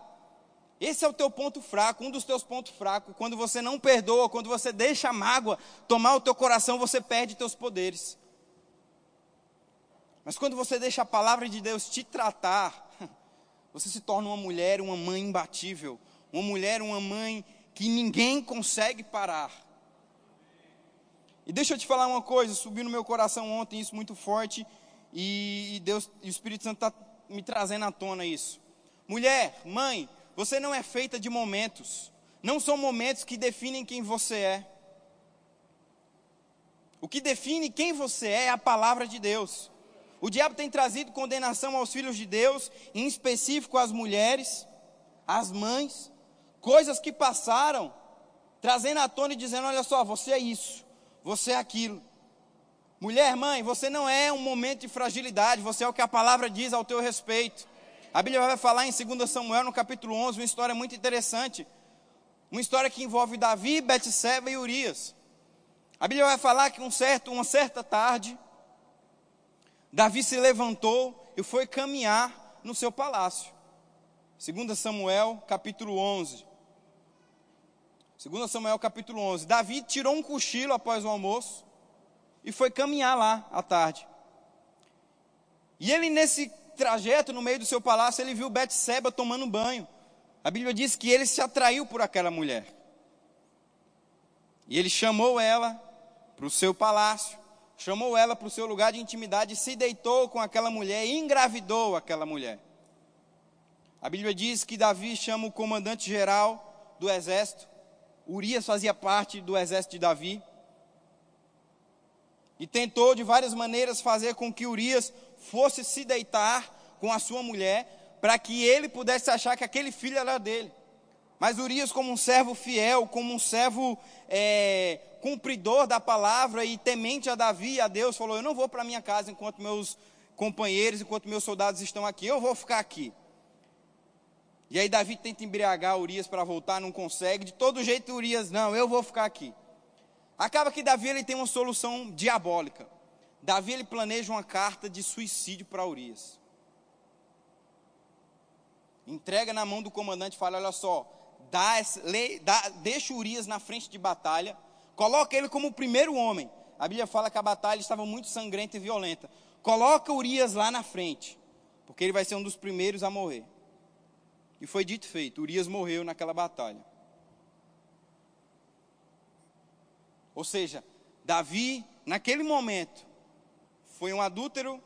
Esse é o teu ponto fraco, um dos teus pontos fracos. Quando você não perdoa, quando você deixa a mágoa tomar o teu coração, você perde teus poderes. Mas quando você deixa a palavra de Deus te tratar, <laughs> você se torna uma mulher, uma mãe imbatível, uma mulher, uma mãe que ninguém consegue parar. E deixa eu te falar uma coisa, subiu no meu coração ontem isso muito forte e, Deus, e o Espírito Santo está me trazendo à tona isso. Mulher, mãe, você não é feita de momentos. Não são momentos que definem quem você é. O que define quem você é é a palavra de Deus. O diabo tem trazido condenação aos filhos de Deus, em específico às mulheres, às mães, coisas que passaram, trazendo à tona e dizendo: olha só, você é isso você é aquilo. Mulher, mãe, você não é um momento de fragilidade, você é o que a palavra diz ao teu respeito. A Bíblia vai falar em 2 Samuel, no capítulo 11, uma história muito interessante. Uma história que envolve Davi, Betseba e Urias. A Bíblia vai falar que um certo, uma certa tarde, Davi se levantou e foi caminhar no seu palácio. 2 Samuel, capítulo 11. 2 Samuel capítulo 11. Davi tirou um cochilo após o almoço e foi caminhar lá à tarde. E ele nesse trajeto no meio do seu palácio, ele viu Betseba tomando banho. A Bíblia diz que ele se atraiu por aquela mulher. E ele chamou ela para o seu palácio, chamou ela para o seu lugar de intimidade, se deitou com aquela mulher e engravidou aquela mulher. A Bíblia diz que Davi chama o comandante geral do exército Urias fazia parte do exército de Davi. E tentou de várias maneiras fazer com que Urias fosse se deitar com a sua mulher, para que ele pudesse achar que aquele filho era dele. Mas Urias, como um servo fiel, como um servo é, cumpridor da palavra e temente a Davi e a Deus, falou: Eu não vou para minha casa enquanto meus companheiros, enquanto meus soldados estão aqui, eu vou ficar aqui. E aí Davi tenta embriagar Urias para voltar, não consegue. De todo jeito Urias, não, eu vou ficar aqui. Acaba que Davi ele tem uma solução diabólica. Davi ele planeja uma carta de suicídio para Urias. Entrega na mão do comandante e fala: olha só, dá, dá, deixa Urias na frente de batalha, coloca ele como o primeiro homem. A Bíblia fala que a batalha estava muito sangrenta e violenta. Coloca Urias lá na frente, porque ele vai ser um dos primeiros a morrer. E foi dito e feito: Urias morreu naquela batalha. Ou seja, Davi, naquele momento, foi um adúltero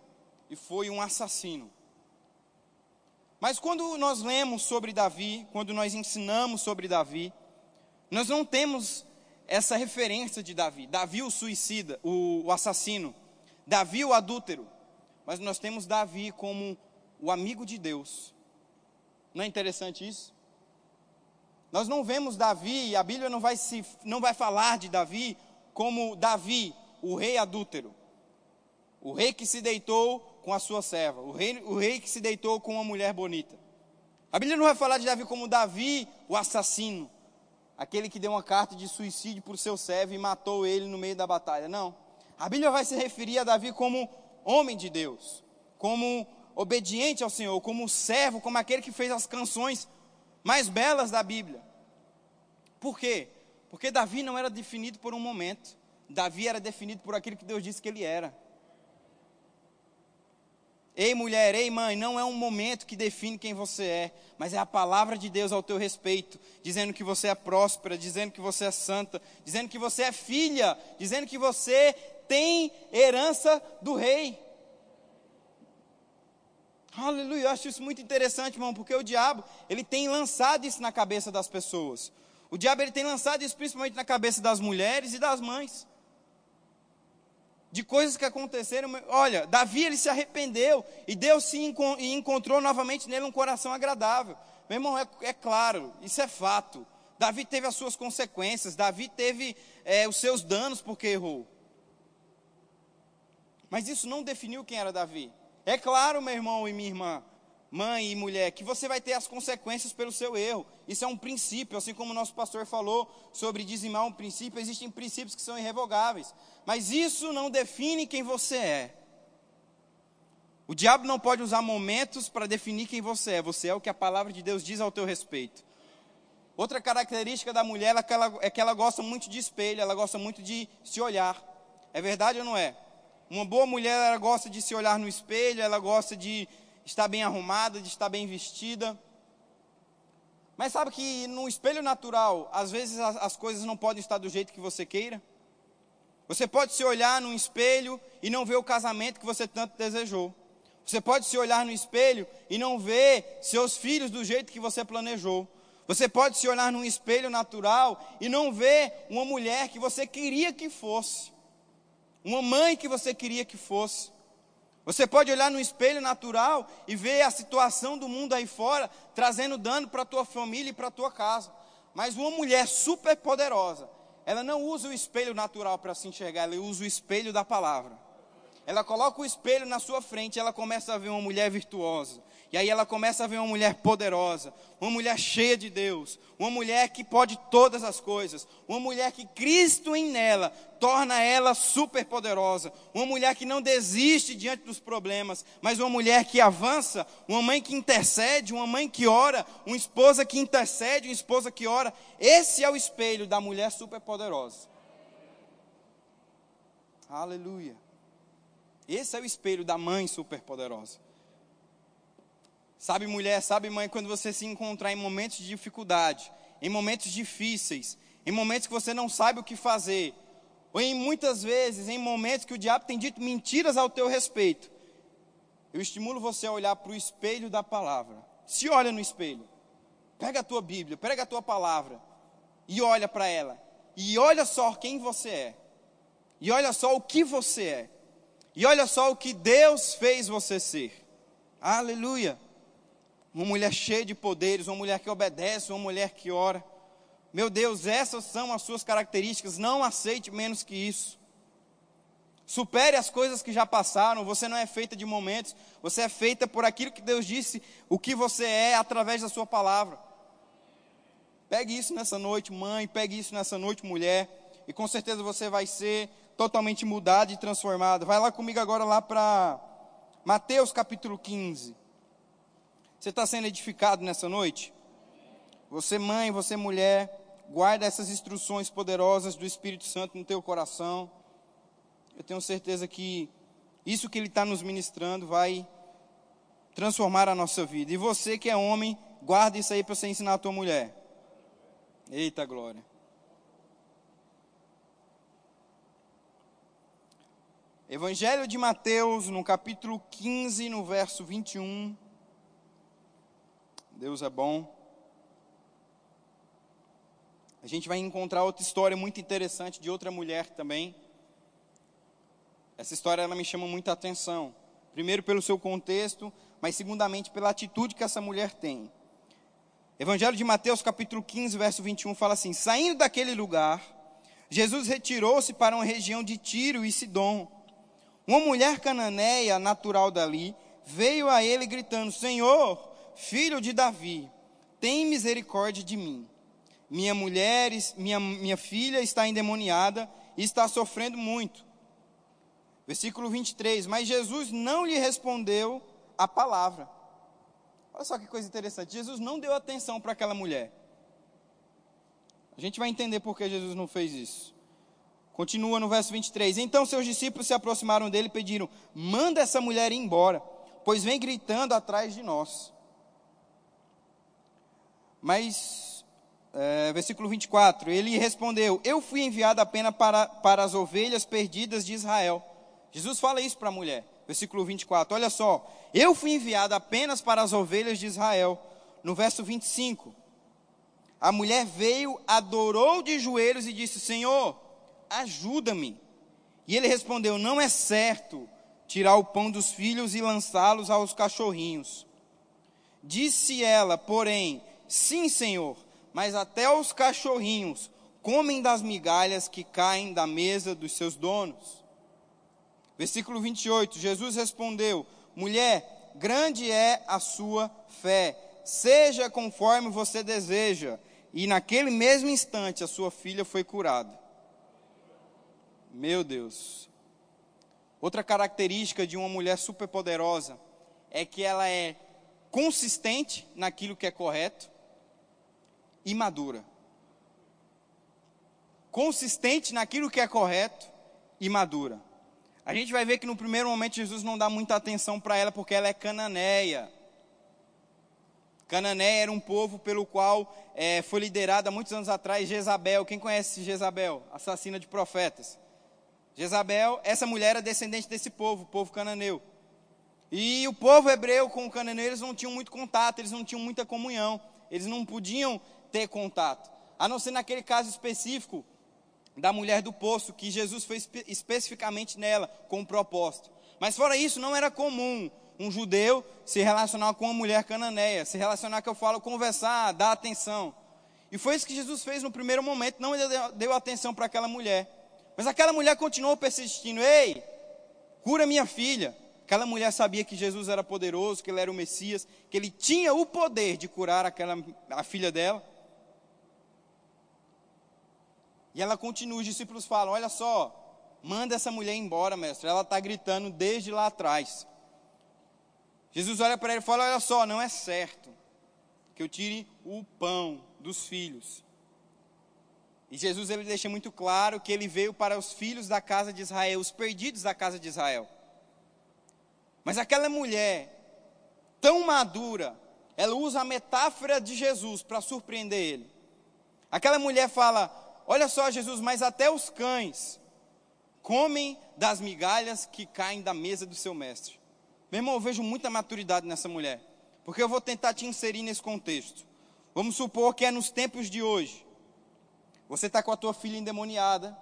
e foi um assassino. Mas quando nós lemos sobre Davi, quando nós ensinamos sobre Davi, nós não temos essa referência de Davi. Davi o suicida, o, o assassino. Davi o adúltero. Mas nós temos Davi como o amigo de Deus. Não é interessante isso? Nós não vemos Davi, a Bíblia não vai, se, não vai falar de Davi como Davi, o rei adúltero, o rei que se deitou com a sua serva, o rei, o rei que se deitou com uma mulher bonita. A Bíblia não vai falar de Davi como Davi, o assassino, aquele que deu uma carta de suicídio para o seu servo e matou ele no meio da batalha. Não. A Bíblia vai se referir a Davi como homem de Deus, como obediente ao Senhor, como servo, como aquele que fez as canções mais belas da Bíblia. Por quê? Porque Davi não era definido por um momento. Davi era definido por aquilo que Deus disse que ele era. Ei mulher, ei mãe, não é um momento que define quem você é, mas é a palavra de Deus ao teu respeito, dizendo que você é próspera, dizendo que você é santa, dizendo que você é filha, dizendo que você tem herança do rei. Aleluia, eu acho isso muito interessante, irmão, porque o diabo, ele tem lançado isso na cabeça das pessoas. O diabo, ele tem lançado isso principalmente na cabeça das mulheres e das mães. De coisas que aconteceram. Olha, Davi, ele se arrependeu e Deus se encontrou novamente nele um coração agradável. Meu irmão, é, é claro, isso é fato. Davi teve as suas consequências, Davi teve é, os seus danos porque errou. Mas isso não definiu quem era Davi. É claro, meu irmão e minha irmã, mãe e mulher, que você vai ter as consequências pelo seu erro. Isso é um princípio, assim como o nosso pastor falou sobre dizimar um princípio, existem princípios que são irrevogáveis. Mas isso não define quem você é. O diabo não pode usar momentos para definir quem você é. Você é o que a palavra de Deus diz ao teu respeito. Outra característica da mulher é que ela, é que ela gosta muito de espelho, ela gosta muito de se olhar. É verdade ou não é? Uma boa mulher, ela gosta de se olhar no espelho, ela gosta de estar bem arrumada, de estar bem vestida. Mas sabe que no espelho natural, às vezes as, as coisas não podem estar do jeito que você queira? Você pode se olhar no espelho e não ver o casamento que você tanto desejou. Você pode se olhar no espelho e não ver seus filhos do jeito que você planejou. Você pode se olhar num espelho natural e não ver uma mulher que você queria que fosse uma mãe que você queria que fosse. Você pode olhar no espelho natural e ver a situação do mundo aí fora trazendo dano para a tua família e para a tua casa. Mas uma mulher super poderosa, ela não usa o espelho natural para se enxergar, ela usa o espelho da palavra. Ela coloca o espelho na sua frente ela começa a ver uma mulher virtuosa. E aí ela começa a ver uma mulher poderosa, uma mulher cheia de Deus, uma mulher que pode todas as coisas, uma mulher que Cristo em nela torna ela super poderosa, uma mulher que não desiste diante dos problemas, mas uma mulher que avança, uma mãe que intercede, uma mãe que ora, uma esposa que intercede, uma esposa que ora. Esse é o espelho da mulher super poderosa. Aleluia. Esse é o espelho da mãe superpoderosa. Sabe, mulher, sabe, mãe, quando você se encontrar em momentos de dificuldade, em momentos difíceis, em momentos que você não sabe o que fazer, ou em muitas vezes em momentos que o diabo tem dito mentiras ao teu respeito, eu estimulo você a olhar para o espelho da palavra. Se olha no espelho, pega a tua Bíblia, pega a tua palavra e olha para ela. E olha só quem você é. E olha só o que você é. E olha só o que Deus fez você ser. Aleluia. Uma mulher cheia de poderes, uma mulher que obedece, uma mulher que ora. Meu Deus, essas são as suas características. Não aceite menos que isso. Supere as coisas que já passaram. Você não é feita de momentos. Você é feita por aquilo que Deus disse, o que você é através da sua palavra. Pegue isso nessa noite, mãe. Pegue isso nessa noite, mulher. E com certeza você vai ser totalmente mudado e transformado. Vai lá comigo agora lá para Mateus capítulo 15. Você está sendo edificado nessa noite? Você mãe, você mulher, guarda essas instruções poderosas do Espírito Santo no teu coração. Eu tenho certeza que isso que Ele está nos ministrando vai transformar a nossa vida. E você que é homem, guarda isso aí para você ensinar a tua mulher. Eita glória. Evangelho de Mateus, no capítulo 15, no verso 21. Deus é bom. A gente vai encontrar outra história muito interessante de outra mulher também. Essa história ela me chama muita atenção. Primeiro pelo seu contexto, mas segundamente pela atitude que essa mulher tem. Evangelho de Mateus, capítulo 15, verso 21 fala assim: Saindo daquele lugar, Jesus retirou-se para uma região de Tiro e Sidom uma mulher cananeia, natural dali, veio a ele gritando: Senhor, filho de Davi, tem misericórdia de mim. Minha mulher, minha, minha filha está endemoniada e está sofrendo muito. Versículo 23. Mas Jesus não lhe respondeu a palavra. Olha só que coisa interessante. Jesus não deu atenção para aquela mulher. A gente vai entender por que Jesus não fez isso. Continua no verso 23. Então seus discípulos se aproximaram dele e pediram: Manda essa mulher ir embora, pois vem gritando atrás de nós. Mas, é, versículo 24: Ele respondeu: Eu fui enviado apenas para, para as ovelhas perdidas de Israel. Jesus fala isso para a mulher: Versículo 24, olha só. Eu fui enviado apenas para as ovelhas de Israel. No verso 25, a mulher veio, adorou de joelhos e disse: Senhor, ajuda-me. E ele respondeu: Não é certo tirar o pão dos filhos e lançá-los aos cachorrinhos. Disse ela, porém: Sim, Senhor, mas até os cachorrinhos comem das migalhas que caem da mesa dos seus donos. Versículo 28, Jesus respondeu: Mulher, grande é a sua fé, seja conforme você deseja. E naquele mesmo instante a sua filha foi curada. Meu Deus. Outra característica de uma mulher superpoderosa é que ela é consistente naquilo que é correto e madura. Consistente naquilo que é correto e madura. A gente vai ver que no primeiro momento Jesus não dá muita atenção para ela porque ela é cananeia. Canané era um povo pelo qual é, foi liderada muitos anos atrás Jezabel. Quem conhece Jezabel? Assassina de profetas. Jezabel, essa mulher era descendente desse povo, o povo cananeu. E o povo hebreu com o cananeu, eles não tinham muito contato, eles não tinham muita comunhão, eles não podiam ter contato. A não ser naquele caso específico da mulher do poço, que Jesus fez especificamente nela, com um propósito. Mas fora isso, não era comum um judeu se relacionar com uma mulher cananeia, se relacionar que eu falo, conversar, dar atenção. E foi isso que Jesus fez no primeiro momento, não deu atenção para aquela mulher. Mas aquela mulher continuou persistindo: Ei, cura minha filha. Aquela mulher sabia que Jesus era poderoso, que ele era o Messias, que ele tinha o poder de curar aquela, a filha dela. E ela continua, os discípulos falam: Olha só, manda essa mulher embora, mestre. Ela está gritando desde lá atrás. Jesus olha para ele e fala: Olha só, não é certo que eu tire o pão dos filhos. E Jesus ele deixa muito claro que ele veio para os filhos da casa de Israel, os perdidos da casa de Israel. Mas aquela mulher, tão madura, ela usa a metáfora de Jesus para surpreender ele. Aquela mulher fala: Olha só, Jesus, mas até os cães comem das migalhas que caem da mesa do seu mestre. Meu irmão, eu vejo muita maturidade nessa mulher. Porque eu vou tentar te inserir nesse contexto. Vamos supor que é nos tempos de hoje. Você está com a tua filha endemoniada,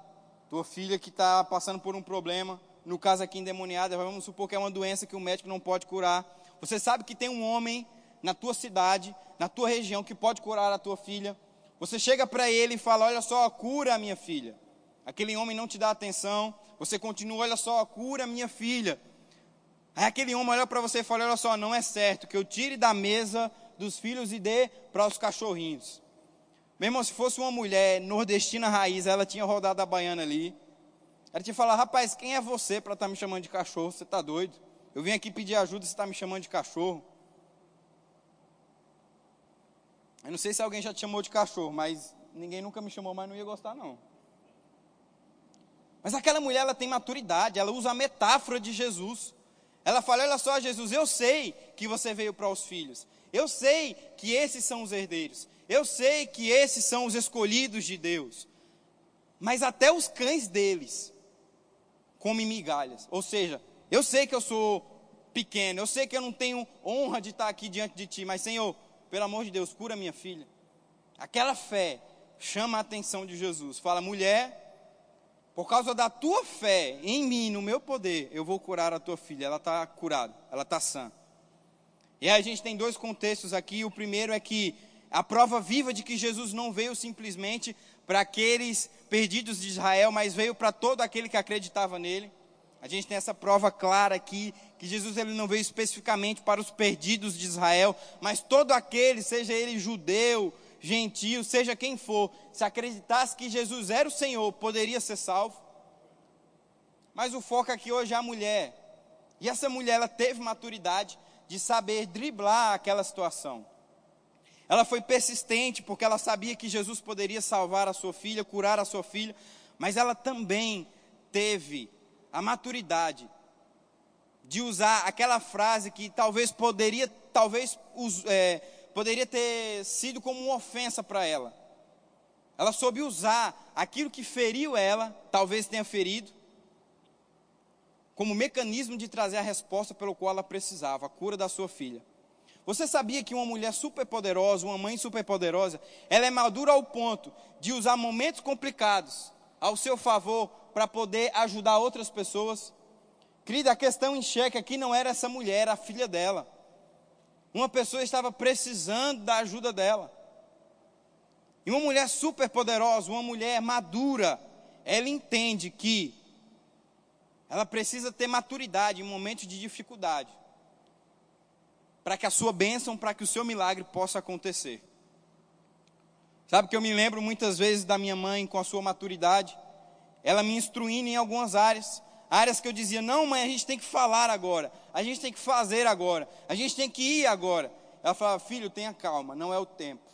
tua filha que está passando por um problema, no caso aqui endemoniada, vamos supor que é uma doença que o médico não pode curar. Você sabe que tem um homem na tua cidade, na tua região, que pode curar a tua filha. Você chega para ele e fala: Olha só, cura a minha filha. Aquele homem não te dá atenção. Você continua: Olha só, cura a minha filha. Aí aquele homem olha para você e fala: Olha só, não é certo que eu tire da mesa dos filhos e dê para os cachorrinhos. Meu irmão, se fosse uma mulher nordestina raiz, ela tinha rodado a baiana ali. Ela tinha falado: Rapaz, quem é você para estar tá me chamando de cachorro? Você está doido? Eu vim aqui pedir ajuda, você está me chamando de cachorro. Eu não sei se alguém já te chamou de cachorro, mas ninguém nunca me chamou, mas não ia gostar, não. Mas aquela mulher, ela tem maturidade, ela usa a metáfora de Jesus. Ela fala: Olha só, Jesus, eu sei que você veio para os filhos. Eu sei que esses são os herdeiros. Eu sei que esses são os escolhidos de Deus. Mas até os cães deles comem migalhas. Ou seja, eu sei que eu sou pequeno. Eu sei que eu não tenho honra de estar aqui diante de ti. Mas, Senhor, pelo amor de Deus, cura minha filha. Aquela fé chama a atenção de Jesus. Fala, mulher, por causa da tua fé em mim, no meu poder, eu vou curar a tua filha. Ela está curada, ela está sã. E aí a gente tem dois contextos aqui. O primeiro é que a prova viva de que Jesus não veio simplesmente para aqueles perdidos de Israel, mas veio para todo aquele que acreditava nele. A gente tem essa prova clara aqui que Jesus ele não veio especificamente para os perdidos de Israel, mas todo aquele, seja ele judeu, gentil, seja quem for, se acreditasse que Jesus era o Senhor, poderia ser salvo. Mas o foco aqui hoje é a mulher. E essa mulher, ela teve maturidade de saber driblar aquela situação. Ela foi persistente porque ela sabia que Jesus poderia salvar a sua filha, curar a sua filha, mas ela também teve a maturidade de usar aquela frase que talvez poderia, talvez é, poderia ter sido como uma ofensa para ela. Ela soube usar aquilo que feriu ela, talvez tenha ferido, como mecanismo de trazer a resposta pelo qual ela precisava, a cura da sua filha. Você sabia que uma mulher superpoderosa, uma mãe superpoderosa, ela é madura ao ponto de usar momentos complicados ao seu favor para poder ajudar outras pessoas? Querida, a questão em xeque aqui não era essa mulher, era a filha dela. Uma pessoa estava precisando da ajuda dela. E uma mulher superpoderosa, uma mulher madura, ela entende que ela precisa ter maturidade em momentos de dificuldade para que a sua bênção, para que o seu milagre possa acontecer. Sabe que eu me lembro muitas vezes da minha mãe com a sua maturidade, ela me instruindo em algumas áreas, áreas que eu dizia: não, mãe, a gente tem que falar agora, a gente tem que fazer agora, a gente tem que ir agora. Ela falava: filho, tenha calma, não é o tempo.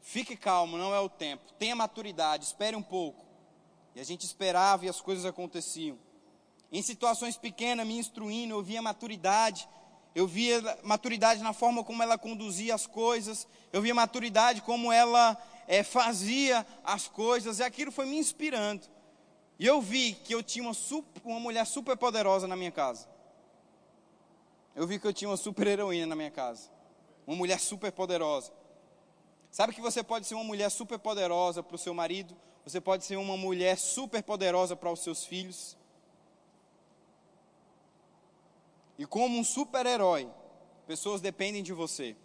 Fique calmo, não é o tempo. Tenha maturidade, espere um pouco. E a gente esperava e as coisas aconteciam. Em situações pequenas, me instruindo, eu via maturidade. Eu via maturidade na forma como ela conduzia as coisas. Eu via maturidade como ela é, fazia as coisas. E aquilo foi me inspirando. E eu vi que eu tinha uma, super, uma mulher super poderosa na minha casa. Eu vi que eu tinha uma super heroína na minha casa. Uma mulher super poderosa. Sabe que você pode ser uma mulher super poderosa para o seu marido? Você pode ser uma mulher super poderosa para os seus filhos? E como um super-herói, pessoas dependem de você.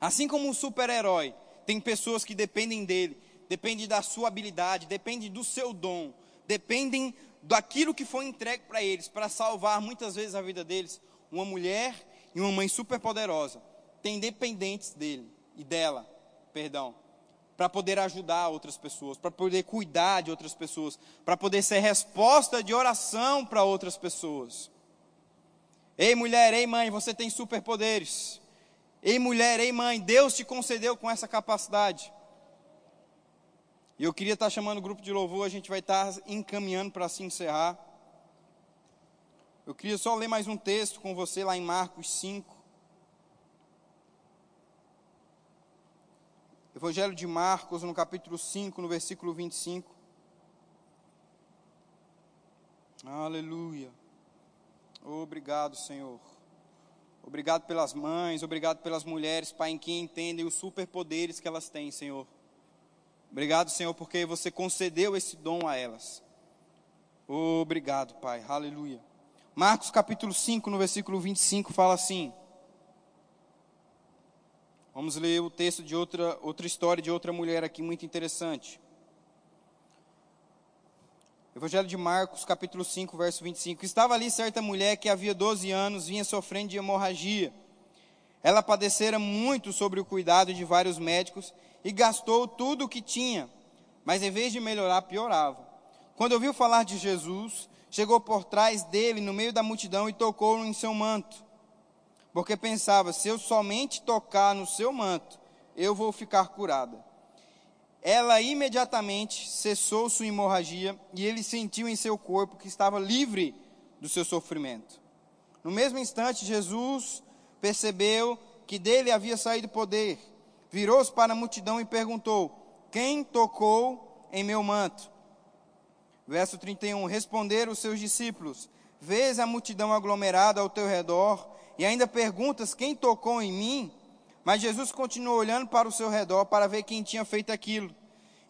Assim como um super-herói, tem pessoas que dependem dele, dependem da sua habilidade, dependem do seu dom, dependem daquilo que foi entregue para eles, para salvar muitas vezes a vida deles. Uma mulher e uma mãe superpoderosa têm dependentes dele e dela, perdão, para poder ajudar outras pessoas, para poder cuidar de outras pessoas, para poder ser resposta de oração para outras pessoas. Ei mulher, ei mãe, você tem superpoderes. Ei mulher, ei mãe, Deus te concedeu com essa capacidade. E eu queria estar chamando o grupo de louvor, a gente vai estar encaminhando para se encerrar. Eu queria só ler mais um texto com você lá em Marcos 5. Evangelho de Marcos, no capítulo 5, no versículo 25. Aleluia. Obrigado, Senhor. Obrigado pelas mães, obrigado pelas mulheres, Pai, em quem entendem os superpoderes que elas têm, Senhor. Obrigado, Senhor, porque você concedeu esse dom a elas. Obrigado, Pai. Aleluia. Marcos capítulo 5, no versículo 25, fala assim. Vamos ler o texto de outra, outra história de outra mulher aqui muito interessante. Evangelho de Marcos, capítulo 5, verso 25. Estava ali certa mulher que havia 12 anos vinha sofrendo de hemorragia. Ela padecera muito sobre o cuidado de vários médicos e gastou tudo o que tinha, mas em vez de melhorar, piorava. Quando ouviu falar de Jesus, chegou por trás dele, no meio da multidão, e tocou em seu manto. Porque pensava: se eu somente tocar no seu manto, eu vou ficar curada. Ela imediatamente cessou sua hemorragia e ele sentiu em seu corpo que estava livre do seu sofrimento. No mesmo instante, Jesus percebeu que dele havia saído poder. Virou-se para a multidão e perguntou: Quem tocou em meu manto? Verso 31: Responderam os seus discípulos: Vês a multidão aglomerada ao teu redor e ainda perguntas: Quem tocou em mim? Mas Jesus continuou olhando para o seu redor para ver quem tinha feito aquilo.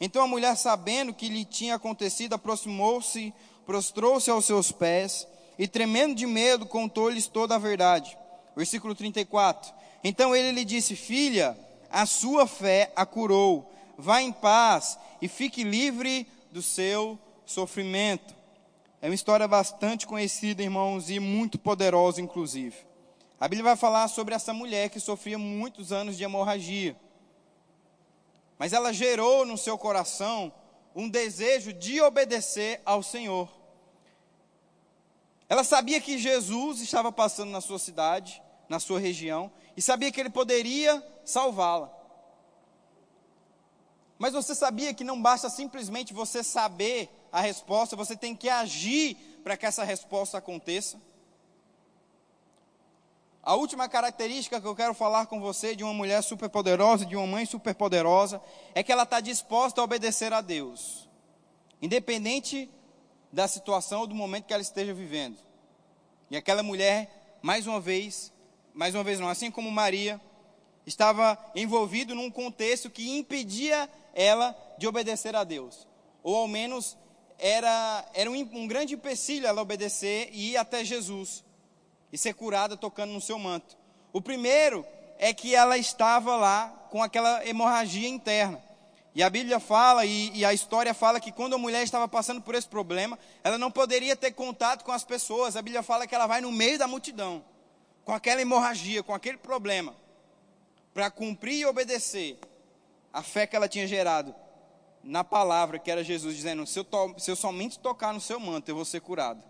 Então a mulher, sabendo o que lhe tinha acontecido, aproximou-se, prostrou-se aos seus pés e, tremendo de medo, contou-lhes toda a verdade. Versículo 34. Então ele lhe disse: Filha, a sua fé a curou. Vá em paz e fique livre do seu sofrimento. É uma história bastante conhecida, irmãos, e muito poderosa, inclusive. A Bíblia vai falar sobre essa mulher que sofria muitos anos de hemorragia. Mas ela gerou no seu coração um desejo de obedecer ao Senhor. Ela sabia que Jesus estava passando na sua cidade, na sua região, e sabia que ele poderia salvá-la. Mas você sabia que não basta simplesmente você saber a resposta, você tem que agir para que essa resposta aconteça? A última característica que eu quero falar com você de uma mulher superpoderosa, de uma mãe superpoderosa, é que ela está disposta a obedecer a Deus. Independente da situação ou do momento que ela esteja vivendo. E aquela mulher, mais uma vez, mais uma vez não, assim como Maria, estava envolvido num contexto que impedia ela de obedecer a Deus. Ou ao menos era, era um, um grande empecilho ela obedecer e ir até Jesus e ser curada tocando no seu manto. O primeiro é que ela estava lá com aquela hemorragia interna. E a Bíblia fala, e, e, a história fala que quando a mulher estava passando por esse problema, ela não poderia ter contato com as pessoas. A Bíblia fala que ela vai no meio da multidão, com aquela hemorragia, com aquele problema, para cumprir e obedecer a fé que ela tinha gerado na palavra que era Jesus, dizendo: se eu, to, se eu somente tocar no seu manto, eu vou ser curado.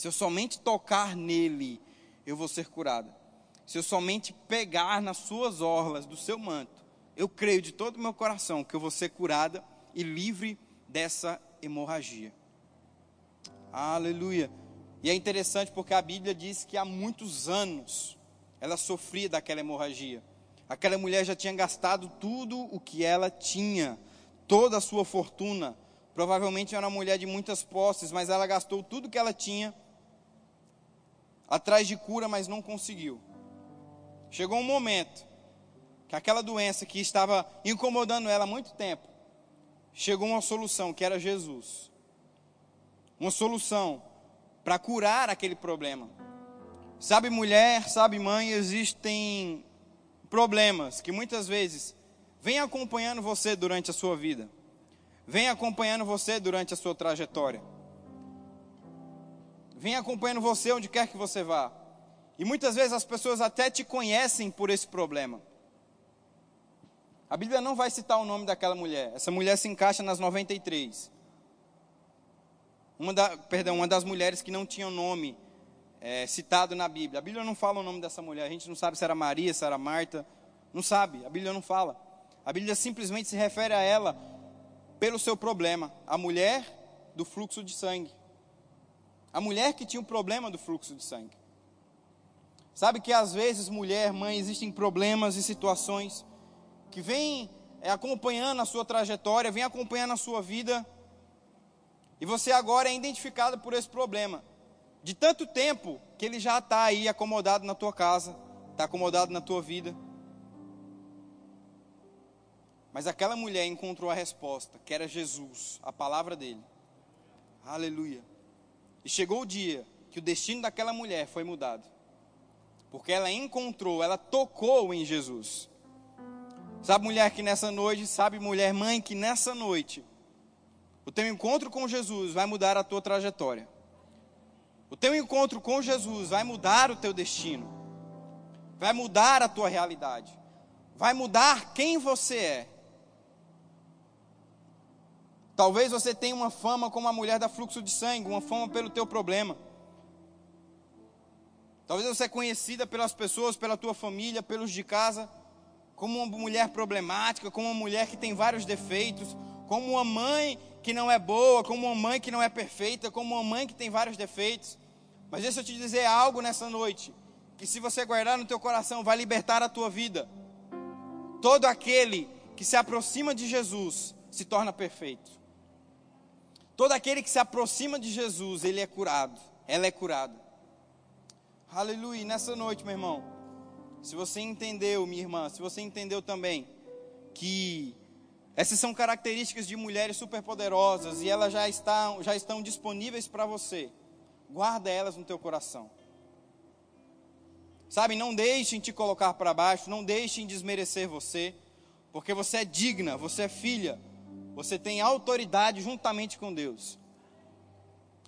Se eu somente tocar nele, eu vou ser curado. Se eu somente pegar nas suas orlas do seu manto, eu creio de todo o meu coração que eu vou ser curada e livre dessa hemorragia. Aleluia. E é interessante porque a Bíblia diz que há muitos anos ela sofria daquela hemorragia. Aquela mulher já tinha gastado tudo o que ela tinha, toda a sua fortuna. Provavelmente era uma mulher de muitas posses, mas ela gastou tudo que ela tinha atrás de cura, mas não conseguiu. Chegou um momento que aquela doença que estava incomodando ela há muito tempo, chegou uma solução, que era Jesus. Uma solução para curar aquele problema. Sabe, mulher, sabe, mãe, existem problemas que muitas vezes vêm acompanhando você durante a sua vida, vêm acompanhando você durante a sua trajetória vem acompanhando você onde quer que você vá. E muitas vezes as pessoas até te conhecem por esse problema. A Bíblia não vai citar o nome daquela mulher. Essa mulher se encaixa nas 93. Uma, da, perdão, uma das mulheres que não tinha nome é, citado na Bíblia. A Bíblia não fala o nome dessa mulher. A gente não sabe se era Maria, se era Marta. Não sabe. A Bíblia não fala. A Bíblia simplesmente se refere a ela pelo seu problema. A mulher do fluxo de sangue. A mulher que tinha o problema do fluxo de sangue. Sabe que às vezes, mulher, mãe, existem problemas e situações que vêm é, acompanhando a sua trajetória, vêm acompanhando a sua vida, e você agora é identificada por esse problema. De tanto tempo que ele já está aí acomodado na tua casa, está acomodado na tua vida. Mas aquela mulher encontrou a resposta, que era Jesus, a palavra dele. Aleluia. E chegou o dia que o destino daquela mulher foi mudado. Porque ela encontrou, ela tocou em Jesus. Sabe, mulher, que nessa noite, sabe, mulher, mãe, que nessa noite, o teu encontro com Jesus vai mudar a tua trajetória. O teu encontro com Jesus vai mudar o teu destino. Vai mudar a tua realidade. Vai mudar quem você é. Talvez você tenha uma fama como a mulher da fluxo de sangue, uma fama pelo teu problema. Talvez você é conhecida pelas pessoas, pela tua família, pelos de casa, como uma mulher problemática, como uma mulher que tem vários defeitos, como uma mãe que não é boa, como uma mãe que não é perfeita, como uma mãe que tem vários defeitos. Mas deixa eu te dizer algo nessa noite, que se você guardar no teu coração, vai libertar a tua vida. Todo aquele que se aproxima de Jesus se torna perfeito. Todo aquele que se aproxima de Jesus, ele é curado. Ela é curada. Aleluia. Nessa noite, meu irmão, se você entendeu, minha irmã, se você entendeu também que essas são características de mulheres superpoderosas e elas já estão, já estão disponíveis para você, guarda elas no teu coração. Sabe, não deixem te colocar para baixo, não deixem desmerecer você, porque você é digna, você é filha você tem autoridade juntamente com Deus.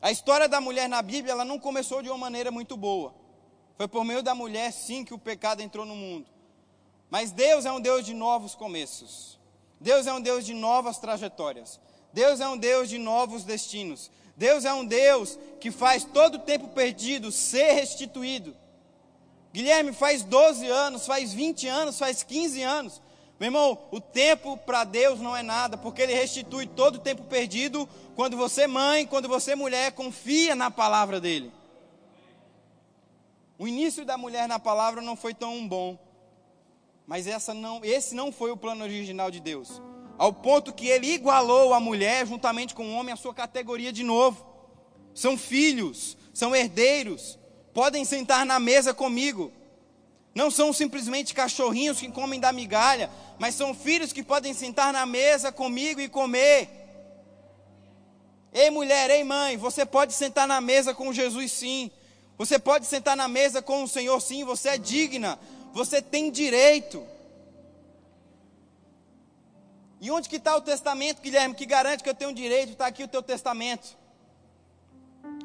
A história da mulher na Bíblia, ela não começou de uma maneira muito boa. Foi por meio da mulher, sim, que o pecado entrou no mundo. Mas Deus é um Deus de novos começos. Deus é um Deus de novas trajetórias. Deus é um Deus de novos destinos. Deus é um Deus que faz todo o tempo perdido ser restituído. Guilherme, faz 12 anos, faz 20 anos, faz 15 anos. Meu irmão, o tempo para Deus não é nada, porque Ele restitui todo o tempo perdido quando você, mãe, quando você, mulher, confia na palavra dEle. O início da mulher na palavra não foi tão bom, mas essa não, esse não foi o plano original de Deus. ao ponto que ele igualou a mulher juntamente com o homem a sua categoria de novo. São filhos, são herdeiros, podem sentar na mesa comigo. Não são simplesmente cachorrinhos que comem da migalha, mas são filhos que podem sentar na mesa comigo e comer. Ei mulher, ei mãe, você pode sentar na mesa com Jesus sim. Você pode sentar na mesa com o Senhor sim, você é digna, você tem direito. E onde que está o testamento, Guilherme, que garante que eu tenho direito? Está aqui o teu testamento.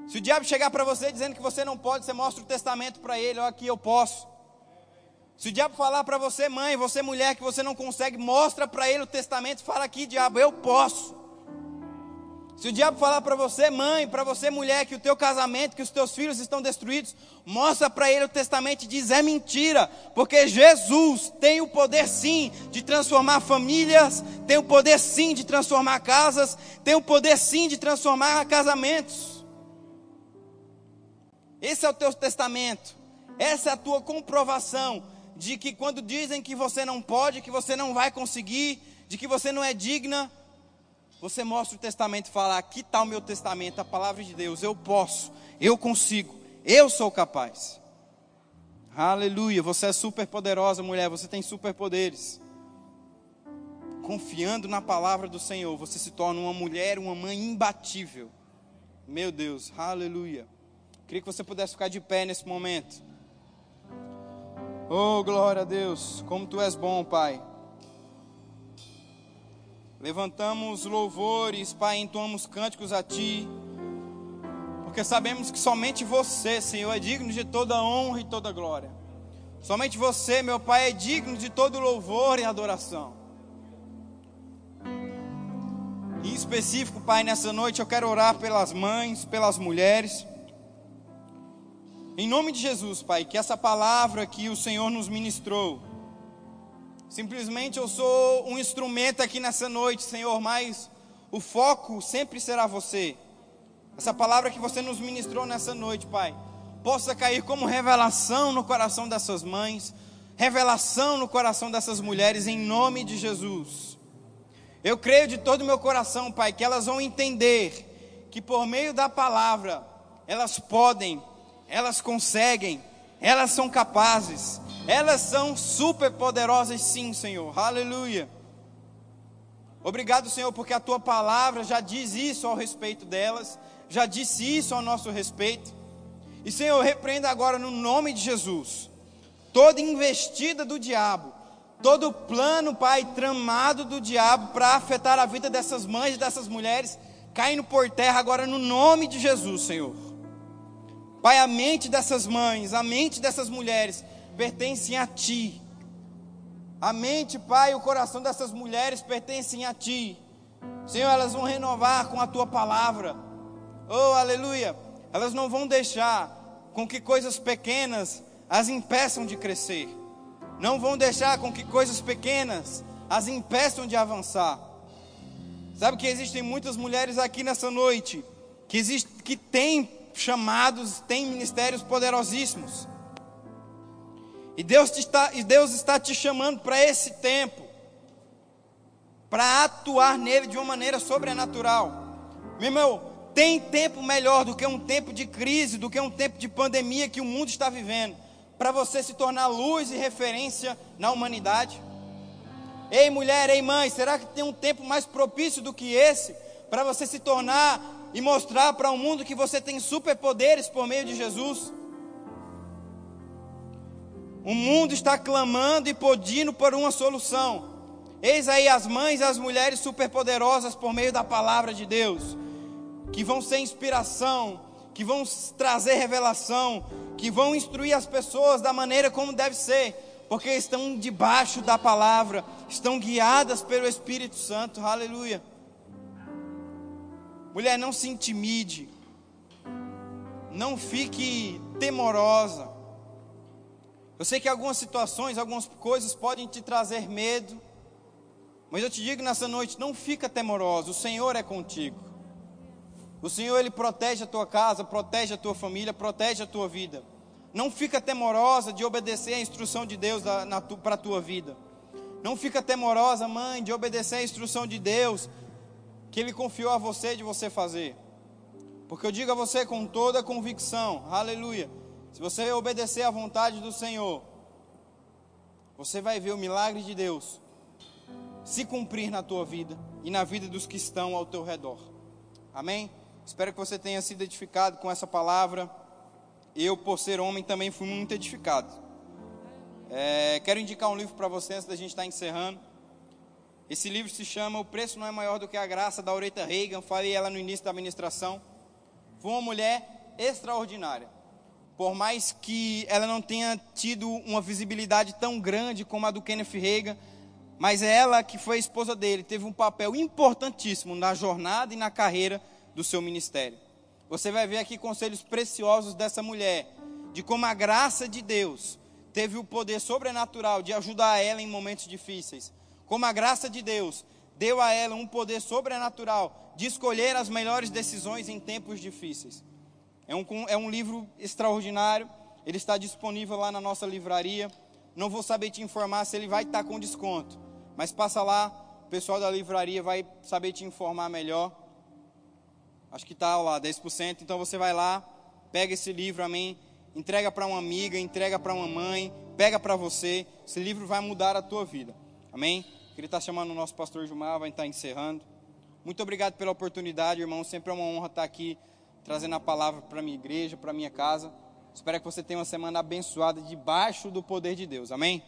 Se o diabo chegar para você dizendo que você não pode, você mostra o testamento para ele, olha aqui eu posso. Se o diabo falar para você, mãe, você mulher que você não consegue, mostra para ele o testamento, fala aqui, diabo, eu posso. Se o diabo falar para você, mãe, para você mulher, que o teu casamento, que os teus filhos estão destruídos, mostra para ele o testamento e diz: é mentira, porque Jesus tem o poder sim de transformar famílias, tem o poder sim de transformar casas, tem o poder sim de transformar casamentos. Esse é o teu testamento, essa é a tua comprovação de que quando dizem que você não pode, que você não vai conseguir, de que você não é digna, você mostra o testamento e fala: aqui está o meu testamento, a palavra de Deus, eu posso, eu consigo, eu sou capaz. Aleluia, você é super poderosa, mulher, você tem superpoderes. Confiando na palavra do Senhor, você se torna uma mulher, uma mãe imbatível. Meu Deus, aleluia. Queria que você pudesse ficar de pé nesse momento. Oh, glória a Deus, como tu és bom, Pai. Levantamos louvores, Pai, entoamos cânticos a Ti, porque sabemos que somente Você, Senhor, é digno de toda honra e toda glória. Somente Você, meu Pai, é digno de todo louvor e adoração. Em específico, Pai, nessa noite eu quero orar pelas mães, pelas mulheres. Em nome de Jesus, Pai, que essa palavra que o Senhor nos ministrou, simplesmente eu sou um instrumento aqui nessa noite, Senhor, mas o foco sempre será você. Essa palavra que você nos ministrou nessa noite, Pai, possa cair como revelação no coração dessas mães, revelação no coração dessas mulheres, em nome de Jesus. Eu creio de todo o meu coração, Pai, que elas vão entender que por meio da palavra elas podem elas conseguem, elas são capazes, elas são super poderosas sim, Senhor. Aleluia. Obrigado, Senhor, porque a tua palavra já diz isso ao respeito delas, já disse isso ao nosso respeito. E, Senhor, repreenda agora no nome de Jesus toda investida do diabo, todo plano, Pai, tramado do diabo para afetar a vida dessas mães e dessas mulheres, caindo por terra agora no nome de Jesus, Senhor. Pai, a mente dessas mães, a mente dessas mulheres pertencem a Ti. A mente, Pai, o coração dessas mulheres pertencem a Ti. Senhor, elas vão renovar com a Tua palavra. Oh, aleluia. Elas não vão deixar com que coisas pequenas as impeçam de crescer. Não vão deixar com que coisas pequenas as impeçam de avançar. Sabe que existem muitas mulheres aqui nessa noite que, existe, que têm chamados, têm ministérios poderosíssimos. E Deus, está, e Deus está te chamando para esse tempo, para atuar nele de uma maneira sobrenatural. Meu irmão, tem tempo melhor do que um tempo de crise, do que um tempo de pandemia que o mundo está vivendo, para você se tornar luz e referência na humanidade. Ei mulher, ei mãe, será que tem um tempo mais propício do que esse para você se tornar e mostrar para o mundo que você tem superpoderes por meio de Jesus. O mundo está clamando e pedindo por uma solução. Eis aí as mães e as mulheres superpoderosas por meio da palavra de Deus, que vão ser inspiração, que vão trazer revelação, que vão instruir as pessoas da maneira como deve ser, porque estão debaixo da palavra, estão guiadas pelo Espírito Santo. Aleluia. Mulher, não se intimide. Não fique temorosa. Eu sei que algumas situações, algumas coisas podem te trazer medo. Mas eu te digo nessa noite, não fica temorosa. O Senhor é contigo. O Senhor ele protege a tua casa, protege a tua família, protege a tua vida. Não fica temorosa de obedecer a instrução de Deus para a tua vida. Não fica temorosa, mãe, de obedecer a instrução de Deus que Ele confiou a você de você fazer. Porque eu digo a você com toda convicção, aleluia. Se você obedecer à vontade do Senhor, você vai ver o milagre de Deus se cumprir na tua vida e na vida dos que estão ao teu redor. Amém? Espero que você tenha sido edificado com essa palavra. Eu, por ser homem, também fui muito edificado. É, quero indicar um livro para você antes da gente estar encerrando. Esse livro se chama O Preço Não é Maior do que a Graça, da Aretha Reagan. Falei ela no início da administração. Foi uma mulher extraordinária. Por mais que ela não tenha tido uma visibilidade tão grande como a do Kenneth Reagan, mas é ela que foi a esposa dele, teve um papel importantíssimo na jornada e na carreira do seu ministério. Você vai ver aqui conselhos preciosos dessa mulher, de como a graça de Deus teve o poder sobrenatural de ajudar ela em momentos difíceis. Como a graça de Deus deu a ela um poder sobrenatural de escolher as melhores decisões em tempos difíceis. É um, é um livro extraordinário, ele está disponível lá na nossa livraria. Não vou saber te informar se ele vai estar com desconto, mas passa lá, o pessoal da livraria vai saber te informar melhor. Acho que está lá, 10%. Então você vai lá, pega esse livro, amém. Entrega para uma amiga, entrega para uma mãe, pega para você. Esse livro vai mudar a tua vida. Amém? Queria estar chamando o nosso pastor Gilmar, vai estar encerrando. Muito obrigado pela oportunidade, irmão. Sempre é uma honra estar aqui trazendo a palavra para minha igreja, para minha casa. Espero que você tenha uma semana abençoada debaixo do poder de Deus. Amém?